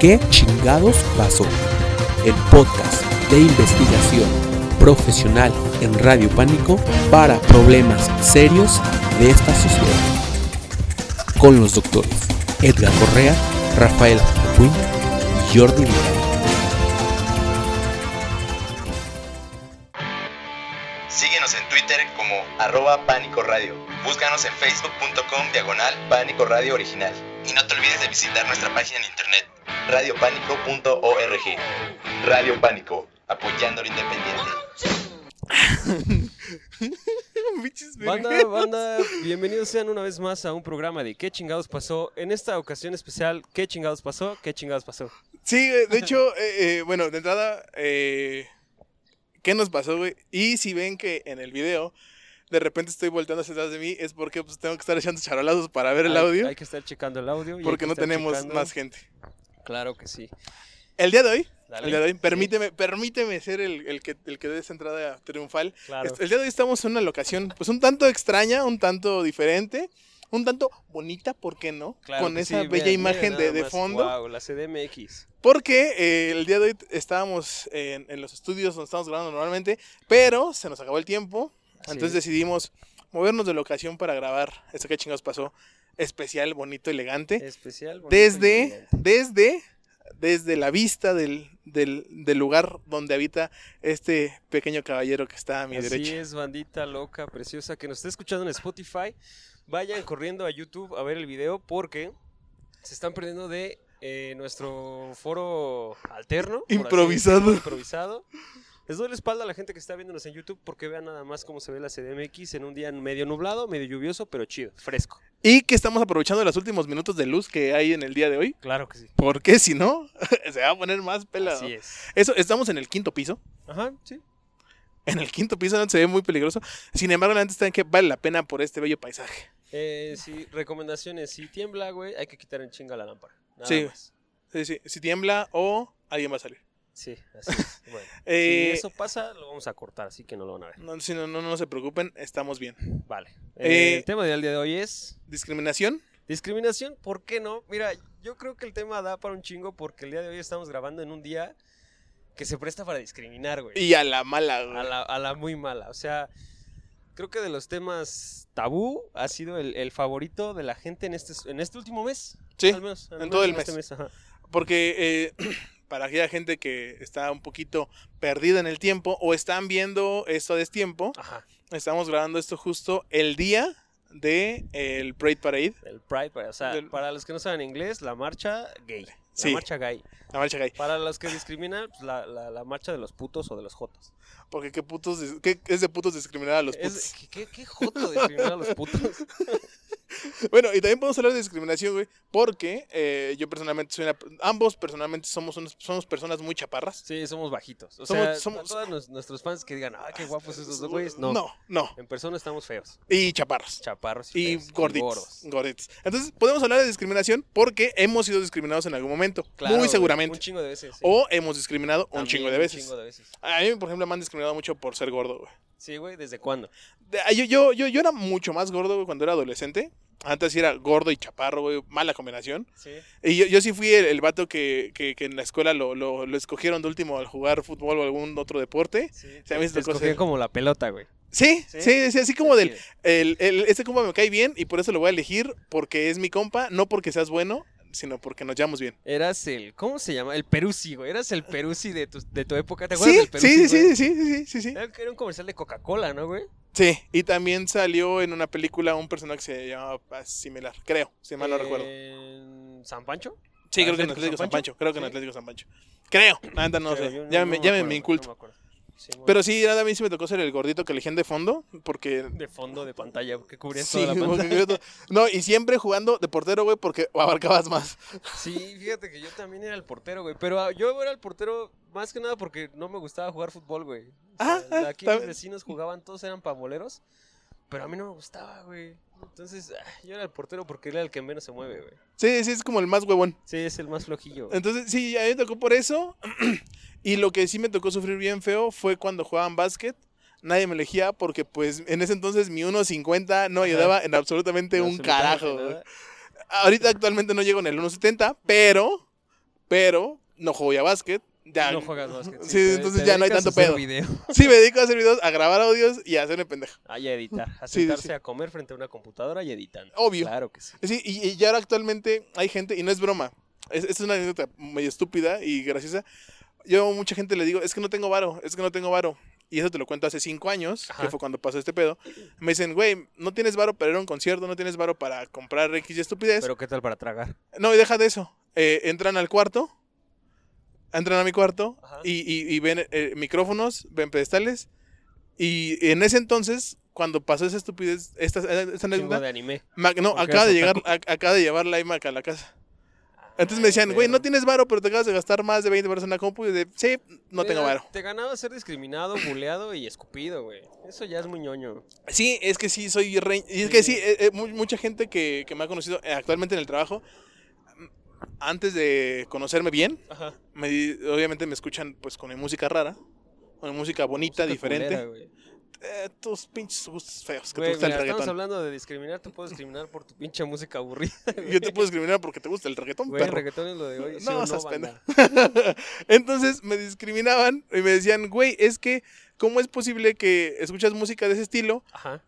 ¿Qué chingados pasó? El podcast de investigación profesional en Radio Pánico para problemas serios de esta sociedad. Con los doctores Edgar Correa, Rafael Puy y Jordi Vidal. Síguenos en Twitter como arroba Pánico Radio. Búscanos en facebook.com diagonal Pánico Radio Original. Y no te olvides de visitar nuestra página en internet radiopánico.org. Radio Pánico, apoyando lo independiente. Banda, banda, bienvenidos sean una vez más a un programa de ¿Qué chingados pasó? En esta ocasión especial, ¿Qué chingados pasó? ¿Qué chingados pasó? Sí, güey, de hecho, eh, eh, bueno, de entrada, eh, ¿qué nos pasó, güey? Y si ven que en el video de repente estoy volteando hacia atrás de mí, es porque pues, tengo que estar echando charolazos para ver el Hay- audio, Hay que estar checando el audio. y porque que no tenemos checando- más gente. Claro que sí. El día de hoy, el día de hoy, Sí, permíteme, permíteme ser el, el que, el que dé esa entrada triunfal. claro. Est- El día de hoy estamos en una locación, pues un tanto extraña, un tanto diferente, un tanto bonita, ¿por qué no? Claro Con esa sí, bella imagen de, fondo. Wow, la CDMX. Porque eh, el día de hoy estábamos en, en los estudios donde estamos grabando normalmente, pero se nos acabó el tiempo. Así entonces es. decidimos movernos de locación para grabar esto que chingados pasó. Especial, bonito, elegante. Especial. bonito Desde, elegante. desde, desde la vista del, del, del lugar donde habita este pequeño caballero que está a mi Así derecha. es, bandita loca, preciosa, que nos está escuchando en Spotify. Vayan corriendo a YouTube a ver el video porque se están perdiendo de eh, nuestro foro alterno. así Improvisado. Les doy la espalda a la gente que está viéndonos en YouTube porque vean nada más cómo se ve la CDMX en un día medio nublado, medio lluvioso, pero chido, fresco. Y que estamos aprovechando los últimos minutos de luz que hay en el día de hoy. Claro que sí. Porque si no, se va a poner más pelado. Así es. Eso, estamos en el quinto piso. Ajá, sí. En el quinto piso no se ve muy peligroso. Sin embargo, la gente está en que vale la pena por este bello paisaje. Eh, sí, recomendaciones. Si tiembla, güey, hay que quitar en chinga la lámpara. Nada Sí. más. Sí, sí. Si tiembla o alguien va a salir. Sí, así es. Bueno, Eh, si eso pasa, lo vamos a cortar, así que no lo van a ver. no, si no, no, no se preocupen, estamos bien. Vale. Eh, Eh, el tema del día de hoy es Discriminación. discriminación. ¿Por qué no? Mira, yo creo que el tema da para un chingo porque el día de hoy estamos grabando en un día que se presta para discriminar, güey. Y a la mala, güey. A la, a la muy mala. O sea, creo que de los temas tabú ha sido el, el favorito de la gente en este, en este último mes. Sí, Al menos, al en menos todo el este mes. Porque para aquella gente que está un poquito perdida en el tiempo o están viendo esto a destiempo, Ajá. estamos grabando esto justo el día de el Parade Parade, El Pride, o sea, Del- para los que no saben inglés, la marcha gay. La Sí. marcha gay. la marcha gay. Para los que discriminan, pues, la, la, la marcha de los putos o de los jotos. Porque qué putos, qué es de putos discriminar a los putos. Es, ¿qué, qué, qué joto discriminar a los putos? Bueno, y también podemos hablar de discriminación, güey, porque eh, yo personalmente soy una... Ambos personalmente somos, unos- somos personas muy chaparras. Sí, somos bajitos. O Somos- sea, somos- todos nos- nuestros fans que digan, ah, qué guapos esos dos güeyes. No. No, no. En persona estamos feos. Y chaparros. Chaparros Y feos, gorditos, gorditos. Entonces, podemos hablar de discriminación porque hemos sido discriminados en algún momento. Claro, muy güey, seguramente. Un chingo de veces. sí. O hemos discriminado un chingo de veces. Un chingo de veces. A mí, por ejemplo, me han discriminado mucho por ser gordo, güey. Sí, güey, ¿desde cuándo? De- ah, Yo, yo, yo, yo era mucho más gordo, güey, cuando era adolescente. Antes era gordo y chaparro, güey, mala combinación. Sí. Y yo, yo sí fui el, el vato que, que, que en la escuela lo, lo, lo escogieron de último al jugar fútbol o algún otro deporte. sí. Sí, a mí me Te tocó escogían ser- como la pelota, güey. Sí, ¿Sí? sí, sí, así como del, el, el- este compa me cae bien y por eso lo voy a elegir porque es mi compa, no porque seas bueno, sino porque nos llevamos bien. Eras el, ¿cómo se llama? El Perusi, güey. Eras el Perusi de tu, de tu época. ¿Te acuerdas Sí, del Perusi? sí, sí, sí, sí, sí, sí, sí. Era un comercial de Coca-Cola, ¿no, güey? Sí, y también salió en una película un personaje que se llamaba similar, creo, si mal no recuerdo. ¿En ¿San Pancho? Sí, creo que en ¿Atlético San Pancho, creo que en. Atlético San Pancho. Creo, la neta no sé, ya me, inculto. no me acuerdo. Sí, bueno. Pero sí, nada, a mí sí me tocó ser el gordito que elegían de fondo, porque... de fondo de pantalla, que cubrías Sí, toda la pantalla. no, y siempre jugando de portero, güey, porque abarcabas más. Sí, fíjate que yo también era el portero, güey. Pero ah, yo era el portero más que nada porque no me gustaba jugar fútbol, güey. O Ah, sea, ah, aquí mis vecinos jugaban, todos eran pavoleros. Pero a mí no me gustaba, güey. Entonces, ah, yo era el portero porque era el que menos se mueve, güey. Sí, sí, es como el más huevón. Sí, es el más flojillo. güey. Entonces, sí, a mí me tocó por eso. y lo que sí me tocó sufrir bien feo fue cuando jugaban básquet. Nadie me elegía porque, pues, en ese entonces mi 1.50 no Ajá. ayudaba en absolutamente No, un absolutamente carajo. güey. Ahorita actualmente no llego en el 1.70, pero, pero no juego ya básquet. Ya, No juegas básquet. Sí, te- entonces ya no hay tanto a hacer pedo. video. Sí, me dedico a hacer videos, a grabar audios y a hacerme pendeja. Ah, y a editar. A Sí, sí, sentarse sí. a comer frente a una computadora y editando. Obvio. Claro que sí. Sí, y, y ya ahora actualmente hay gente, y no es broma, es, es una anécdota medio estúpida y graciosa. Yo a mucha gente le digo, es que no tengo varo, es que no tengo varo. Y eso te lo cuento hace cinco años, Ajá. que fue cuando pasó este pedo. Me dicen, güey, no tienes varo para ir a un concierto, no tienes varo para comprar X y estupidez. Pero ¿qué tal para tragar? No, y deja de eso. Eh, entran al cuarto, entran a mi cuarto y, y- y ven eh, micrófonos, ven pedestales. Y en ese entonces, cuando pasó esa estupidez, esta, esta anécdota, de anime. Mac- no, acaba de llegar, a- acaba de llevar la iMac a la casa. Entonces me decían, güey, no tienes varo, pero te acabas de gastar más de 20 pesos en la compu. Y de, sí, no tengo Mira, varo. Te ganaba ser discriminado, buleado y escupido, güey. Eso ya es muy ñoño. Sí, es que sí, soy re... Y es que sí, eh, eh, mu- mucha gente que, que me ha conocido eh, actualmente en el trabajo, antes de conocerme bien, Ajá. me di- obviamente me escuchan pues con mi música rara, con mi música bonita, Música diferente. culera. Eh, tus pinches gustos feos, que Güey, te gusta mira, el estamos reggaetón. hablando de discriminar, te puedo discriminar por tu pinche música aburrida. Yo te puedo discriminar porque te gusta el reggaetón, el reggaetón es lo de hoy. ¿sí No, o seas banda? Entonces me discriminaban y me decían, güey, es que, ¿cómo es posible que escuchas música de ese estilo? Ajá.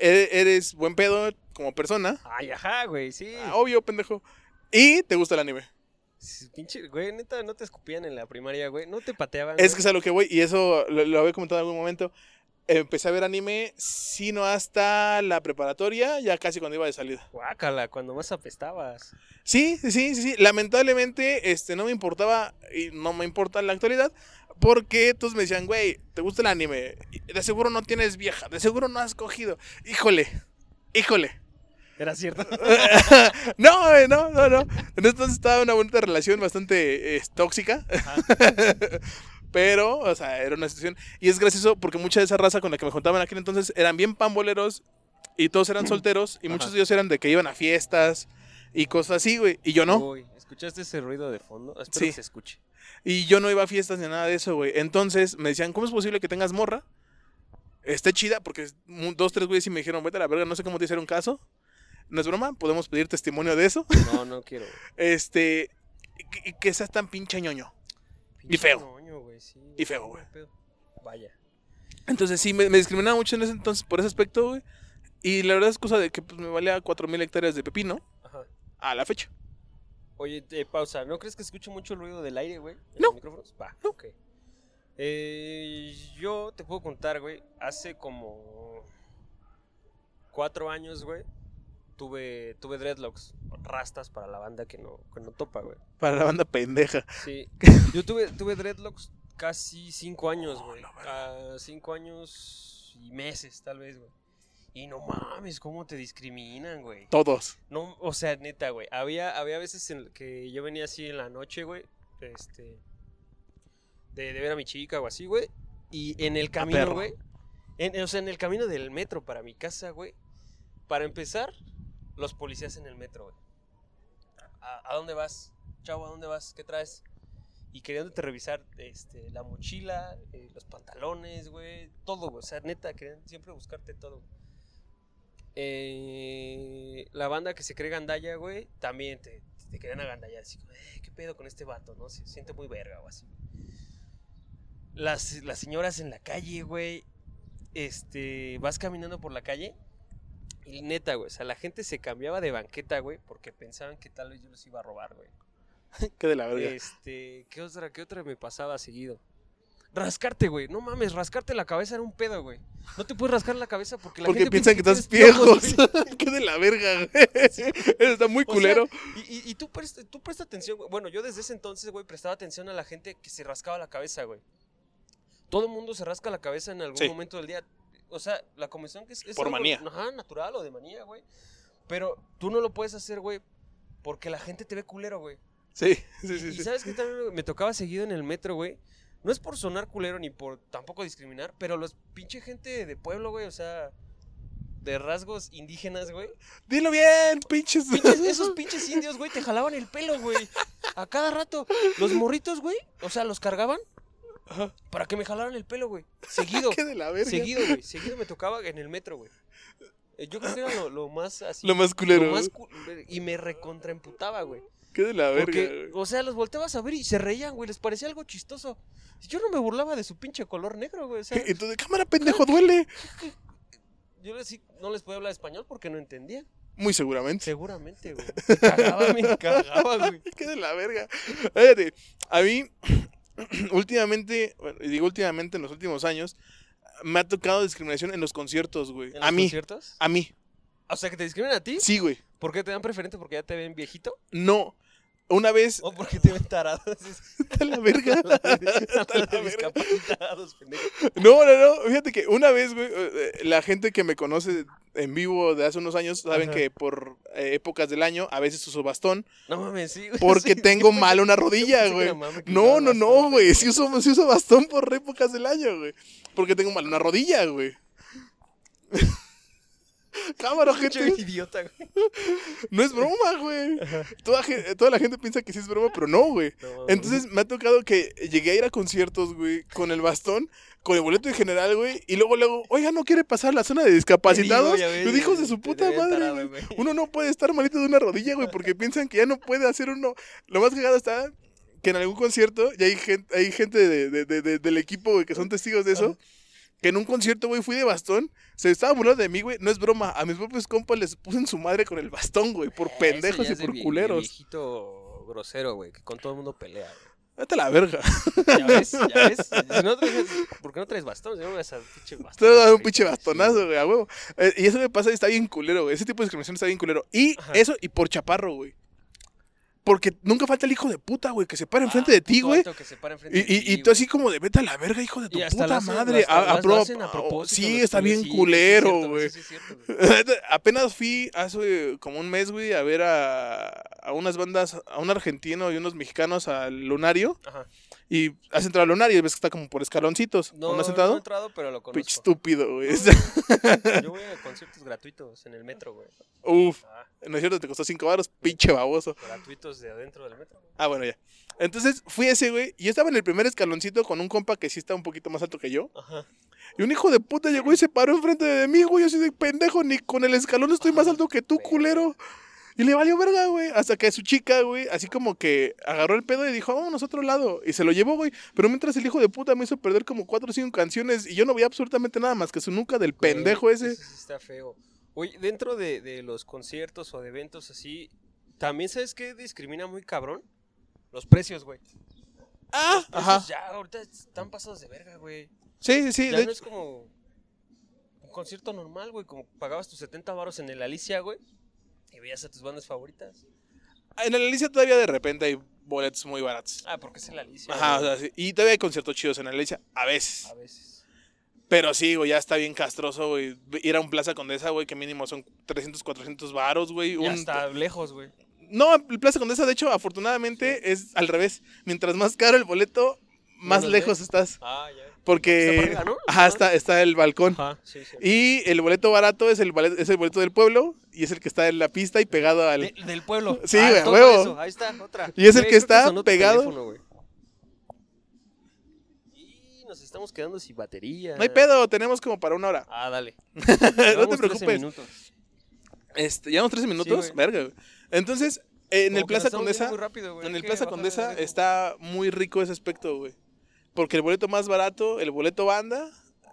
E- Eres buen pedo como persona. Ay, ajá, güey, sí. Ah, obvio, pendejo. Y te gusta el anime. Pinche, güey, neta, no te escupían en la primaria, güey. No te pateaban. Es que es a lo que voy, y eso lo, lo había comentado en algún momento. Empecé a ver anime, sino hasta la preparatoria, ya casi cuando iba de salida. Guácala, cuando más apestabas. Sí, sí, sí, sí. Lamentablemente, este, no me importaba, y no me importa en la actualidad, porque todos me decían, güey, ¿te gusta el anime? De seguro no tienes vieja, de seguro no has cogido. Híjole, híjole. ¿Era cierto? no, güey, no, no, no. Entonces estaba una bonita relación bastante eh, tóxica. Pero, o sea, era una situación. Y es gracioso porque mucha de esa raza con la que me juntaban en aquel entonces eran bien pamboleros y todos eran solteros. Y muchos de ellos eran de que iban a fiestas y cosas así, güey. Y yo no. Uy, ¿escuchaste ese ruido de fondo? Espero Sí. que se escuche. Y yo no iba a fiestas ni nada de eso, güey. Entonces me decían, ¿cómo es posible que tengas morra? Esté chida, porque dos, tres güeyes y me dijeron, vete a la verga, no sé cómo te hicieron caso. No es broma, podemos pedir testimonio de eso. No, no quiero. Este, y que, y que seas tan pinche ñoño. Pinche feo. ñoño, güey, sí. Y feo, No, güey. Vaya. Entonces sí, me, me discriminaba mucho en ese entonces por ese aspecto, güey. Y la verdad es cosa de que pues, me valía cuatro mil hectáreas de pepino Ajá. a la fecha. Oye, eh, pausa. ¿No crees que escucho mucho el ruido del aire, güey? ¿En No. los micrófonos? Va, ok. Eh, yo te puedo contar, güey. Hace como cuatro años, güey. Tuve, tuve dreadlocks, rastas para la banda que no, que no topa, güey. Para la banda pendeja. Sí. Yo tuve, tuve dreadlocks casi cinco años, güey. Ah, cinco años y meses, tal vez, güey. Y no mames, cómo te discriminan, güey. Todos. No, o sea, neta, güey. Había, había veces en que yo venía así en la noche, güey. Este. De, de ver a mi chica o así, güey. Y en el camino, güey. en- o sea, en el camino del metro para mi casa, güey. Para empezar, los policías en el metro, güey. ¿A, dónde vas? Chavo, ¿a dónde vas? ¿Qué traes? Y queriéndote revisar este, la mochila, eh, los pantalones, güey. Todo, güey. O sea, neta, querían siempre buscarte todo. Eh, la banda que se cree gandalla, güey, también te, te querían agandallar. Así, como, "Eh, ¿qué pedo con este vato, no? Se siente muy verga o así. Las, las señoras en la calle, güey. Este, vas caminando por la calle. Y neta, güey, o sea, la gente se cambiaba de banqueta, güey, porque pensaban que tal vez yo los iba a robar, güey. Qué de la verga. Este, ¿qué otra, qué otra me pasaba seguido? Rascarte, güey. No mames, rascarte la cabeza era un pedo, güey. No te puedes rascar la cabeza porque la Porque gente piensan que piensa estás viejos. piojos, güey. Qué de la verga, güey. Eso está muy O sea, culero. y, y- y tú, presta, tú presta atención, güey. Bueno, yo desde ese entonces, güey, prestaba atención a la gente que se rascaba la cabeza, güey. Todo el mundo se rasca la cabeza en algún Sí. momento del día. O sea, la comezón que es, es Por algo, manía. Ajá, natural o de manía, güey. Pero tú no lo puedes hacer, güey, porque la gente te ve culero, güey. Sí, sí, Y- sí. y sí. sabes que también me tocaba seguido en el metro, güey. No es por sonar culero ni por tampoco discriminar, pero los pinche gente de pueblo, güey, o sea, de rasgos indígenas, güey. Dilo bien, pinches. Pinches- esos pinches indios, güey, te jalaban el pelo, güey. A cada rato. Los morritos, güey, o sea, los cargaban Ajá. para que me jalaran el pelo, güey. Seguido. Qué de la verga. Seguido, güey. Seguido me tocaba en el metro, güey. Eh, Yo creo que era lo, lo más así. Lo más culero. lo más cu- y me recontraemputaba, güey. Qué de la verga, Porque, o sea, los volteabas a ver y se reían, güey. Les parecía algo chistoso. Yo no me burlaba de su pinche color negro, güey. O sea, de cámara, pendejo, duele. yo les, no les podía hablar español porque no entendían. Muy seguramente. Seguramente, güey. Me cagaba, me cagaba, güey. Qué de la verga. Fíjate, a mí, últimamente, bueno, y digo últimamente en los últimos años, me ha tocado discriminación en los conciertos, güey. ¿En A los mí, conciertos? a mí. O sea, que te discriminan a ti. Sí, güey. ¿Por qué te dan preferente? ¿Porque ya te ven viejito? No. Una vez, ¿O porque te ven tarados? a la verga. A la- verga. No, no, no. Fíjate que una vez, güey, eh, la gente que me conoce en vivo de hace unos años saben Ajá. que por eh, épocas del año a veces uso bastón No mames, sí, güey. porque sí, tengo sí, mal una rodilla, güey. No, no, no, güey. Sí uso, sí uso bastón por épocas del año, güey. Porque tengo mal una rodilla, güey. Cámara, gente. idiota, güey. No es broma, güey. Toda, la gente piensa que sí es broma, pero no, güey. No. Entonces me ha tocado que llegué a ir a conciertos, güey, con el bastón, con el boleto en general, güey, y luego, luego, oiga, ¿no quiere pasar la zona de discapacitados? Digo, Los hijos de su puta madre, tarado, güey. Uno no puede estar malito de una rodilla, güey, porque piensan que ya no puede hacer uno. Lo más cagado está que en algún concierto, y hay gente, hay gente de- de- de- de- del equipo, güey, que son testigos de eso. Que en un concierto, güey, fui de bastón. Se estaba burlando de mí, güey. No es broma. A mis propios compas les puse en su madre con el bastón, güey. Por pendejos y por culeros. viejito grosero, güey, que con todo el mundo pelea, güey. Vete a la verga. Ya ves, ya ves. Si no traes, ¿Por qué no traes bastón? No me vas a pinche bastón. Te voy a dar un pinche bastonazo, güey, a huevo. Eh, y eso me pasa y está bien culero, güey. Ese tipo de discriminación está bien culero. Y Ajá. eso, y por chaparro, güey. Porque nunca falta el hijo de puta, güey, que se para enfrente Ah, de ti, güey. Y, y, tú así como de vete a la verga, hijo de tu puta hacen- madre. hasta A- lo a pro- a oh, propósito, sí, está bien sí, culero, güey. sí. Apenas fui hace como un mes, güey, a ver a, a unas bandas, a un argentino y unos mexicanos al Lunario. Ajá. Y has entrado al Lunario y ves que está como por escaloncitos. ¿No, No, has no he entrado? entrado, pero lo conozco. estúpido, güey. Yo voy a conciertos gratuitos en el metro, güey. Uf, Ah, no es cierto, te costó 5 baros, pinche baboso. gratuitos de adentro del metro. güey. Ah, bueno, ya. Entonces fui ese, güey. Y yo estaba en el primer escaloncito con un compa que sí está un poquito más alto que yo. Ajá. Y un hijo de puta llegó y se paró enfrente de mí, güey. Yo así de pendejo, ni con el escalón estoy más alto que tú, culero. Y le valió verga, güey. Hasta que su chica, güey, así como que agarró el pedo y dijo, vámonos a otro lado. Y se lo llevó, güey. Pero mientras el hijo de puta me hizo perder como cuatro o cinco canciones y yo no veía absolutamente nada más que su nuca del pendejo ese. Eso está feo. Oye, dentro de, de los conciertos o de eventos así, ¿también sabes qué discrimina muy cabrón? Los precios, güey. Ah, Los precios ajá. ya ahorita están pasados de verga, güey. Sí, sí, sí. Ya de no hecho- es como un concierto normal, güey. Como pagabas tus 70 varos en el Alicia, güey. Y veías a tus bandas favoritas. En la Alicia todavía de repente hay boletos muy baratos. Ah, porque es el Alicia. Ajá, o sea, sí. Y todavía hay conciertos chidos en la Alicia, a veces. A veces. Pero sí, güey, ya está bien castroso, güey. Ir a un Plaza Condesa, güey, que mínimo son 300, 400 varos, güey. Ya Un... está lejos, güey. No, el Plaza Condesa, de hecho, afortunadamente es al revés. Mientras más caro el boleto, más lejos ves. estás. Ah, ya. Porque... Está está, está el balcón. Ajá, sí, sí. Y el boleto barato es el, boleto, es el boleto del pueblo y es el que está en la pista y pegado al... De- del pueblo. Sí, Ah, güey, a todo huevo. eso. Ahí está, otra. Y es el que está pegado. teléfono. Y nos estamos quedando sin batería. No hay pedo, tenemos como para una hora. Ah, dale. no te Llevamos 13 preocupes. minutos. Este, ¿Llevamos 13 minutos? güey. Verga, güey. Entonces, en Como el Plaza Condesa... muy rápido, güey. En el Plaza Condesa está muy rico ese aspecto, güey. Porque el boleto más barato, el boleto banda,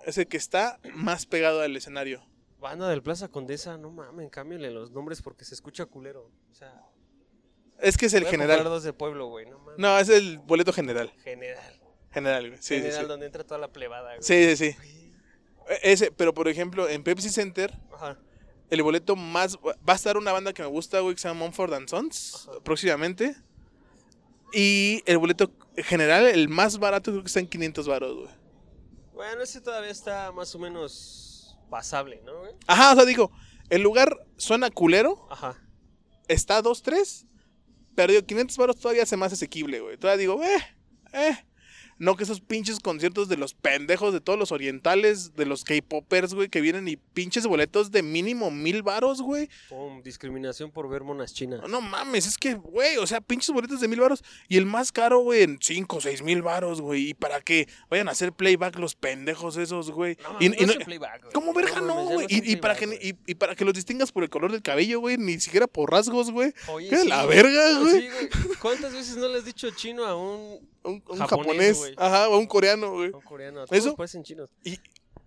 es el que está más pegado al escenario. Banda del Plaza Condesa, no mames, cámbienle los nombres porque se escucha culero. O sea, Es que es el general. dos de pueblo, güey, no mames. No, es el boleto general. General. General, güey. Sí, general sí, sí. donde entra toda la plebada, güey. Sí, sí, sí. E- Ese, pero por ejemplo, en Pepsi Center, Ajá. el boleto más. Va a estar una banda que me gusta, güey, que se llama Mumford and Sons, Ajá. próximamente. Y el boleto general, el más barato, creo que está en 500 baros, güey. Bueno, ese todavía está más o menos pasable, ¿no, güey? Ajá, o sea, digo, el lugar suena culero, Ajá. está 2-3, pero digo, 500 baros todavía se hace asequible, güey. Todavía digo, eh, eh. No que esos pinches conciertos de los pendejos de todos los orientales, de los K-popers, güey, que vienen y pinches boletos de mínimo mil varos, güey. Pum, discriminación por ver monas chinas. No mames, es que, güey, o sea, pinches boletos de mil varos. Y el más caro, güey, en cinco o seis mil varos, güey. Y para que vayan a hacer playback los pendejos esos, güey. No, y, no no- es playback, güey. ¿Cómo verga No, no, güey? y, y para que, y, y para que los distingas por el color del cabello, güey, ni siquiera por rasgos, güey. Oye, ¿Qué sí, la verga, güey? Sí, güey. ¿Cuántas veces no le has dicho chino a un, Un, un Japonés, japonés, ajá, o un coreano, güey. un coreano? Todos ¿Eso? parecen chinos. Y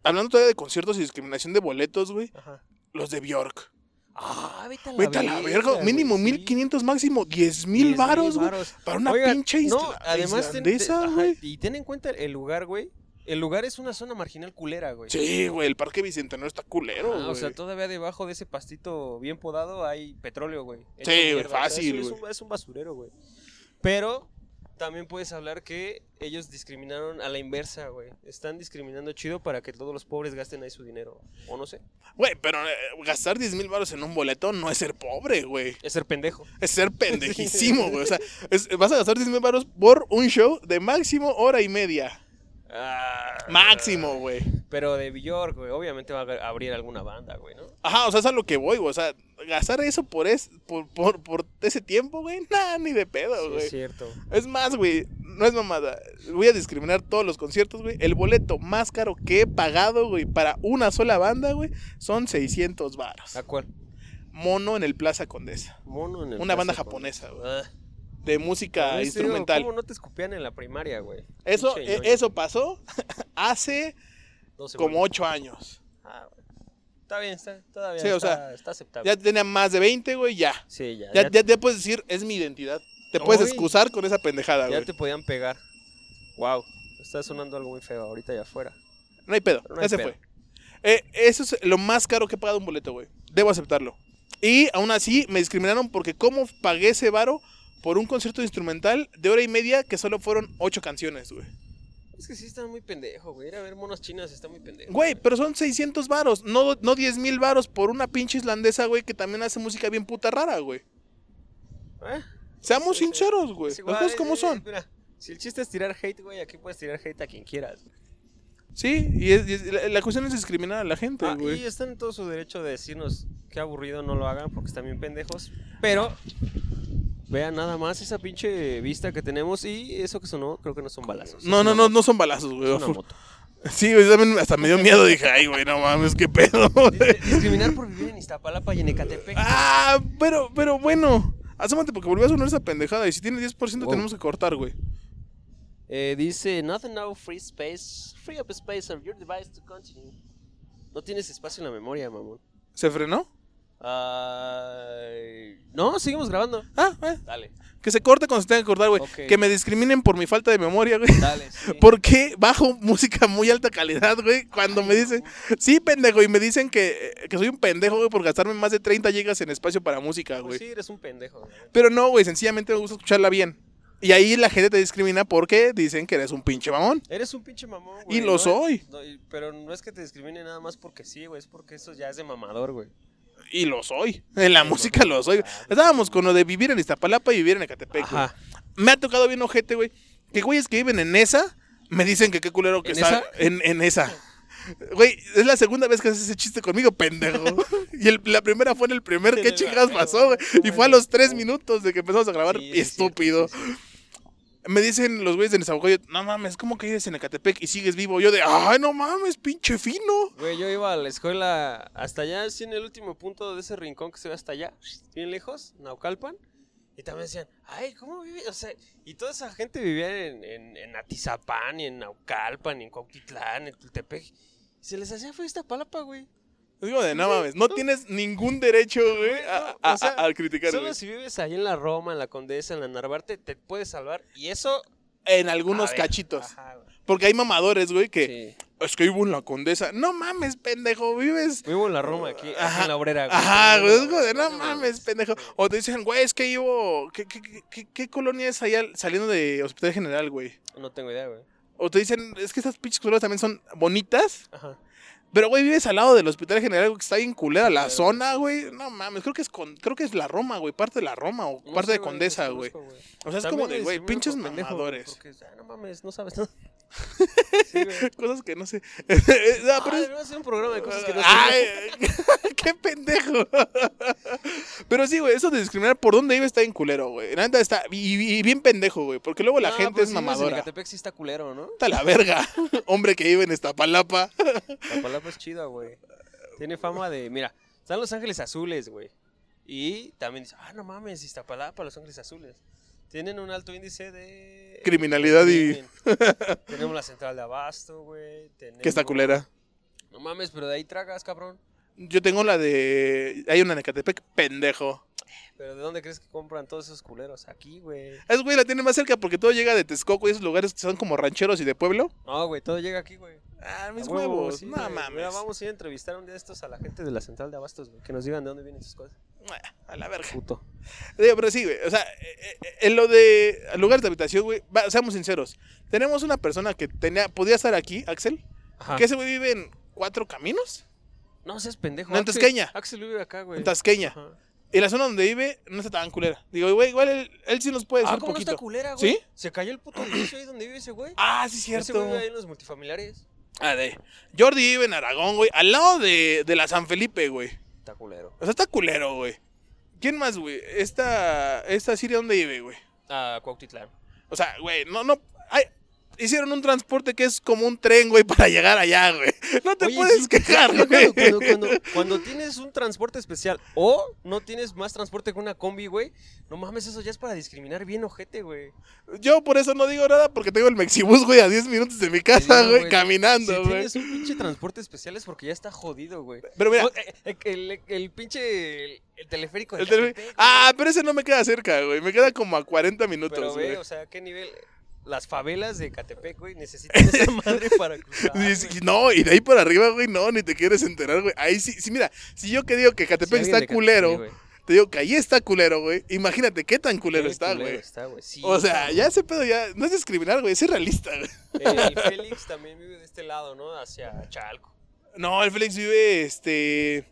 hablando todavía de conciertos y discriminación de boletos, güey, Ajá. los de Bjork. Ah, vete a la Vete a la verga, güey, mínimo sí. 1500, máximo 10 mil 10,000 varos, güey. Para una pinche no, isla- además islandesa, te- ajá, güey. y ten en cuenta el lugar, güey. El lugar es una zona marginal culera, güey. Sí, güey, el parque bicentenario está culero, Ah, güey. o sea, todavía debajo de ese pastito bien podado hay petróleo, güey. Sí, güey, mierda. O sea, fácil, güey. Es un, es un basurero, güey. Pero también puedes hablar que ellos discriminaron a la inversa, güey. Están discriminando chido para que todos los pobres gasten ahí su dinero. O no sé. Güey, pero eh, gastar 10 mil varos en un boleto no es ser pobre, güey. Es ser pendejo. Es ser pendejísimo, güey. O sea, es- vas a gastar 10 mil varos por un show de máximo hora y media. Ah, Máximo, güey. Pero de Bjork, güey. Obviamente va a abrir alguna banda, güey, ¿no? Ajá, o sea, es a lo que voy, güey. O sea, gastar eso por, es, por, por, por ese tiempo, güey. Nah, ni de pedo, Sí, güey. es cierto. Es más, güey, no es mamada. Voy a discriminar todos los conciertos, güey. El boleto más caro que he pagado, güey, para una sola banda, güey, son 600 varos. ¿A cuál? Mono en el Plaza Condesa. Mono en el Una banda Plaza japonesa, güey. Ah. De música digo, instrumental. ¿Cómo no te escupían en la primaria, güey? Eso, eh, eso pasó hace 12 como. 8 años. Ah, güey. Está bien, está, todavía Sí, o está, sea, está aceptable. Ya tenía más de 20, güey, ya. sí, ya. Ya, ya, ya, ya puedes decir, es mi identidad. Te puedes excusar con esa pendejada, ya güey. te podían pegar. Wow. Está sonando algo muy feo ahorita allá afuera. No hay pedo, No hay ese pedo. fue. Eh, eso es lo más caro que he pagado un boleto, güey. Debo aceptarlo. Y aún así me discriminaron porque cómo pagué ese varo por un concierto instrumental de hora y media que solo fueron ocho canciones, güey. Es que sí está muy pendejo, güey. Ir a ver monos chinas está muy pendejo. Güey, pero son 600 varos, no, no 10 mil varos por una pinche islandesa, güey, que también hace música bien puta rara, güey. ¿Eh? Seamos Sí, sinceros, güey. Es Las igual, cosas como eh, son. Mira, si el chiste es tirar hate, güey, aquí puedes tirar hate a quien quieras. Sí, y, es- y es- la, la cuestión es discriminar a la gente, Ah, güey. y están en todo su derecho de decirnos qué aburrido no lo hagan porque están bien pendejos. Pero vean nada más esa pinche vista que tenemos y eso que sonó, creo que no son balazos. No, no, no, no son balazos, güey. es una moto. Sí, güey, también hasta me dio miedo. Dije, ay, güey, no mames, qué pedo. Discriminar por vivir en Iztapalapa y en Ecatepec. ah, pero, pero bueno. Asómate porque volvió a sonar esa pendejada. Y si tiene 10% Wow. tenemos que cortar, güey. Eh, dice, nothing now, free space, free up space of your device to continue. No tienes espacio en la memoria, mamón. ¿Se frenó? No, seguimos grabando. Ah, eh, Dale, que se corte cuando se tenga que cortar, güey. Que me discriminen por mi falta de memoria, güey. dale. sí. ¿Por qué bajo música muy alta calidad, güey? Cuando me dicen, sí, pendejo, y me dicen que, que soy un pendejo, güey, por gastarme más de 30 gigas en espacio para música, güey. Pues sí, eres un pendejo. güey. Pero no, güey, sencillamente me gusta escucharla bien. Y ahí la gente te discrimina porque dicen que eres un pinche mamón. Eres un pinche mamón, Y güey. lo no- soy. no, y- pero no es que te discrimine nada más porque sí, güey. Es porque eso ya es de mamador, güey. Y lo soy. En la música lo soy. Estábamos con lo de vivir en Iztapalapa y vivir en Ecatepec. güey. Me ha tocado bien ojete, güey. Que güeyes que viven en esa me dicen que qué culero que ¿En está esa? En, en esa. Güey, es la segunda vez que haces ese chiste conmigo, pendejo. Y el- la primera fue en el primer. ¿Qué primero, pasó, güey? Y fue a los tres minutos de que empezamos a grabar. Sí, Estúpido. sí. Me dicen los güeyes de Nezahualcóyotl, no mames, ¿cómo que vives en Ecatepec y sigues vivo? Yo de, ay, no mames, pinche fino. Güey, yo iba a la escuela hasta allá, así en el último punto de ese rincón que se ve hasta allá, bien lejos, Naucalpan. Y también decían, ay, ¿cómo vive? O sea, y toda esa gente vivía en, en, en Atizapán, y en Naucalpan, y en Cuautitlán, en Tultepec. Y se les hacía feo esta palapa, güey. Digo de, no mames, no tienes ningún derecho, güey, a, no, a- o sea, a- a criticar, Solo güey. si vives ahí en la Roma, en la Condesa, en la Narvarte, te puedes salvar. Y eso. En algunos ver, cachitos. ajá, güey. Porque hay mamadores, güey, que Sí. es que vivo en la condesa. No mames, pendejo, vives. Vivo en la Roma, aquí, aquí Ajá. en la obrera, güey. Ajá, güey, es de, no mames, pendejo. O te dicen, güey, es que vivo. ¿Qué, qué, qué- qué, qué colonia es allá saliendo de Hospital General, güey? No tengo idea, güey. O te dicen, es que estas pinches colonias también son bonitas. Ajá. Pero, güey, vives al lado del Hospital General, güey, que está bien culera la zona, güey. No mames, creo que es con, creo que es la Roma, güey, parte de la Roma o No parte de Condesa, güey. O sea, es como de, güey, pinches mamadores. Porque, no mames, no sabes nada. Sí. Cosas que no sé. no, Ah, pero es- hacer un programa de cosas que no sé. Ay, qué pendejo. Pero sí, güey, eso de discriminar por dónde vive está en culero, güey. La neta está y, y bien pendejo, güey, porque luego la No, gente pero es vives En mamadora. Ecatepec sí está culero, ¿no? Está la verga. Hombre que vive en Iztapalapa. La palabra es chida, güey. Tiene fama de. Mira, están Los Ángeles Azules, güey. Y también dice, ah, no mames, Iztapalapa, Los Ángeles Azules. Tienen un alto índice de. Criminalidad y-. Tenemos la central de Abasto, güey. tenemos- Que está culera. No mames, pero de ahí tragas, cabrón. Yo tengo la de. Hay una en Ecatepec, pendejo. Pero ¿de dónde crees que compran todos esos culeros? Aquí, güey. Es, güey, la tiene más cerca porque todo llega de Texcoco y esos lugares que son como rancheros y de pueblo. No, güey, todo llega aquí, güey. Ah, mis huevos. sí, no mames. Mira, vamos a ir a entrevistar un día de estos a la gente de la central de Abastos, güey. Que nos digan de dónde vienen sus cosas. A la verga. Puto. Digo, pero sí, güey. O sea, eh, eh, en lo de lugares de habitación, güey, va, seamos sinceros. Tenemos una persona que tenía, podía estar aquí, Axel, Ajá. que ese güey vive en cuatro caminos. No seas pendejo. No, en Axel- Tasqueña. Axel vive acá, güey. En Tasqueña. Ajá. Y la zona donde vive no está tan culera. Digo, güey, igual él, él sí nos puede decir Ah, un ¿cómo no poquito. está culera, güey? ¿Sí? Se cayó el puto edificio ahí donde vive ese güey. ah, sí, Ese cierto. güey vive ahí en los multifamiliares. Ah, de. Jordi vive en Aragón, güey, al lado de, de la San Felipe, güey. Culero. O sea, está culero, güey. ¿Quién más, güey? Esta, esta Siria, ¿dónde vive, güey? Ah, Cuautitlán. O sea, güey, no, no. ay, hicieron un transporte que es como un tren, güey, para llegar allá, güey. No te Oye, puedes sí, quejar, güey. cuando, cuando, cuando tienes un transporte especial o no tienes más transporte que una combi, güey, no mames, eso ya es para discriminar bien ojete, güey. Yo por eso no digo nada, porque tengo el Mexibus, güey, a 10 minutos de mi casa, Sí, güey, güey. caminando, Si güey. tienes un pinche transporte especial es porque ya está jodido, güey. Pero mira, eh, eh, el, el pinche el, el teleférico de el tele- Catepec, güey. Ah, pero ese no me queda cerca, güey. Me queda como a 40 minutos, Pero güey. ve, o sea, ¿qué nivel? Las favelas de Catepec, güey, necesitan esa madre para cruzar. Sí, no, y de ahí para arriba, güey, no, ni te quieres enterar, güey. Ahí sí, sí, mira, si yo que digo que Catepec está Catepec, culero, güey, te digo que ahí está culero, güey. Imagínate qué tan culero qué está, culero güey. está, güey. Sí, O sea, ya ese pedo ya no es discriminar, güey, es ser realista, güey. El Félix también vive de este lado, ¿no? Hacia Chalco. No, el Félix vive, este,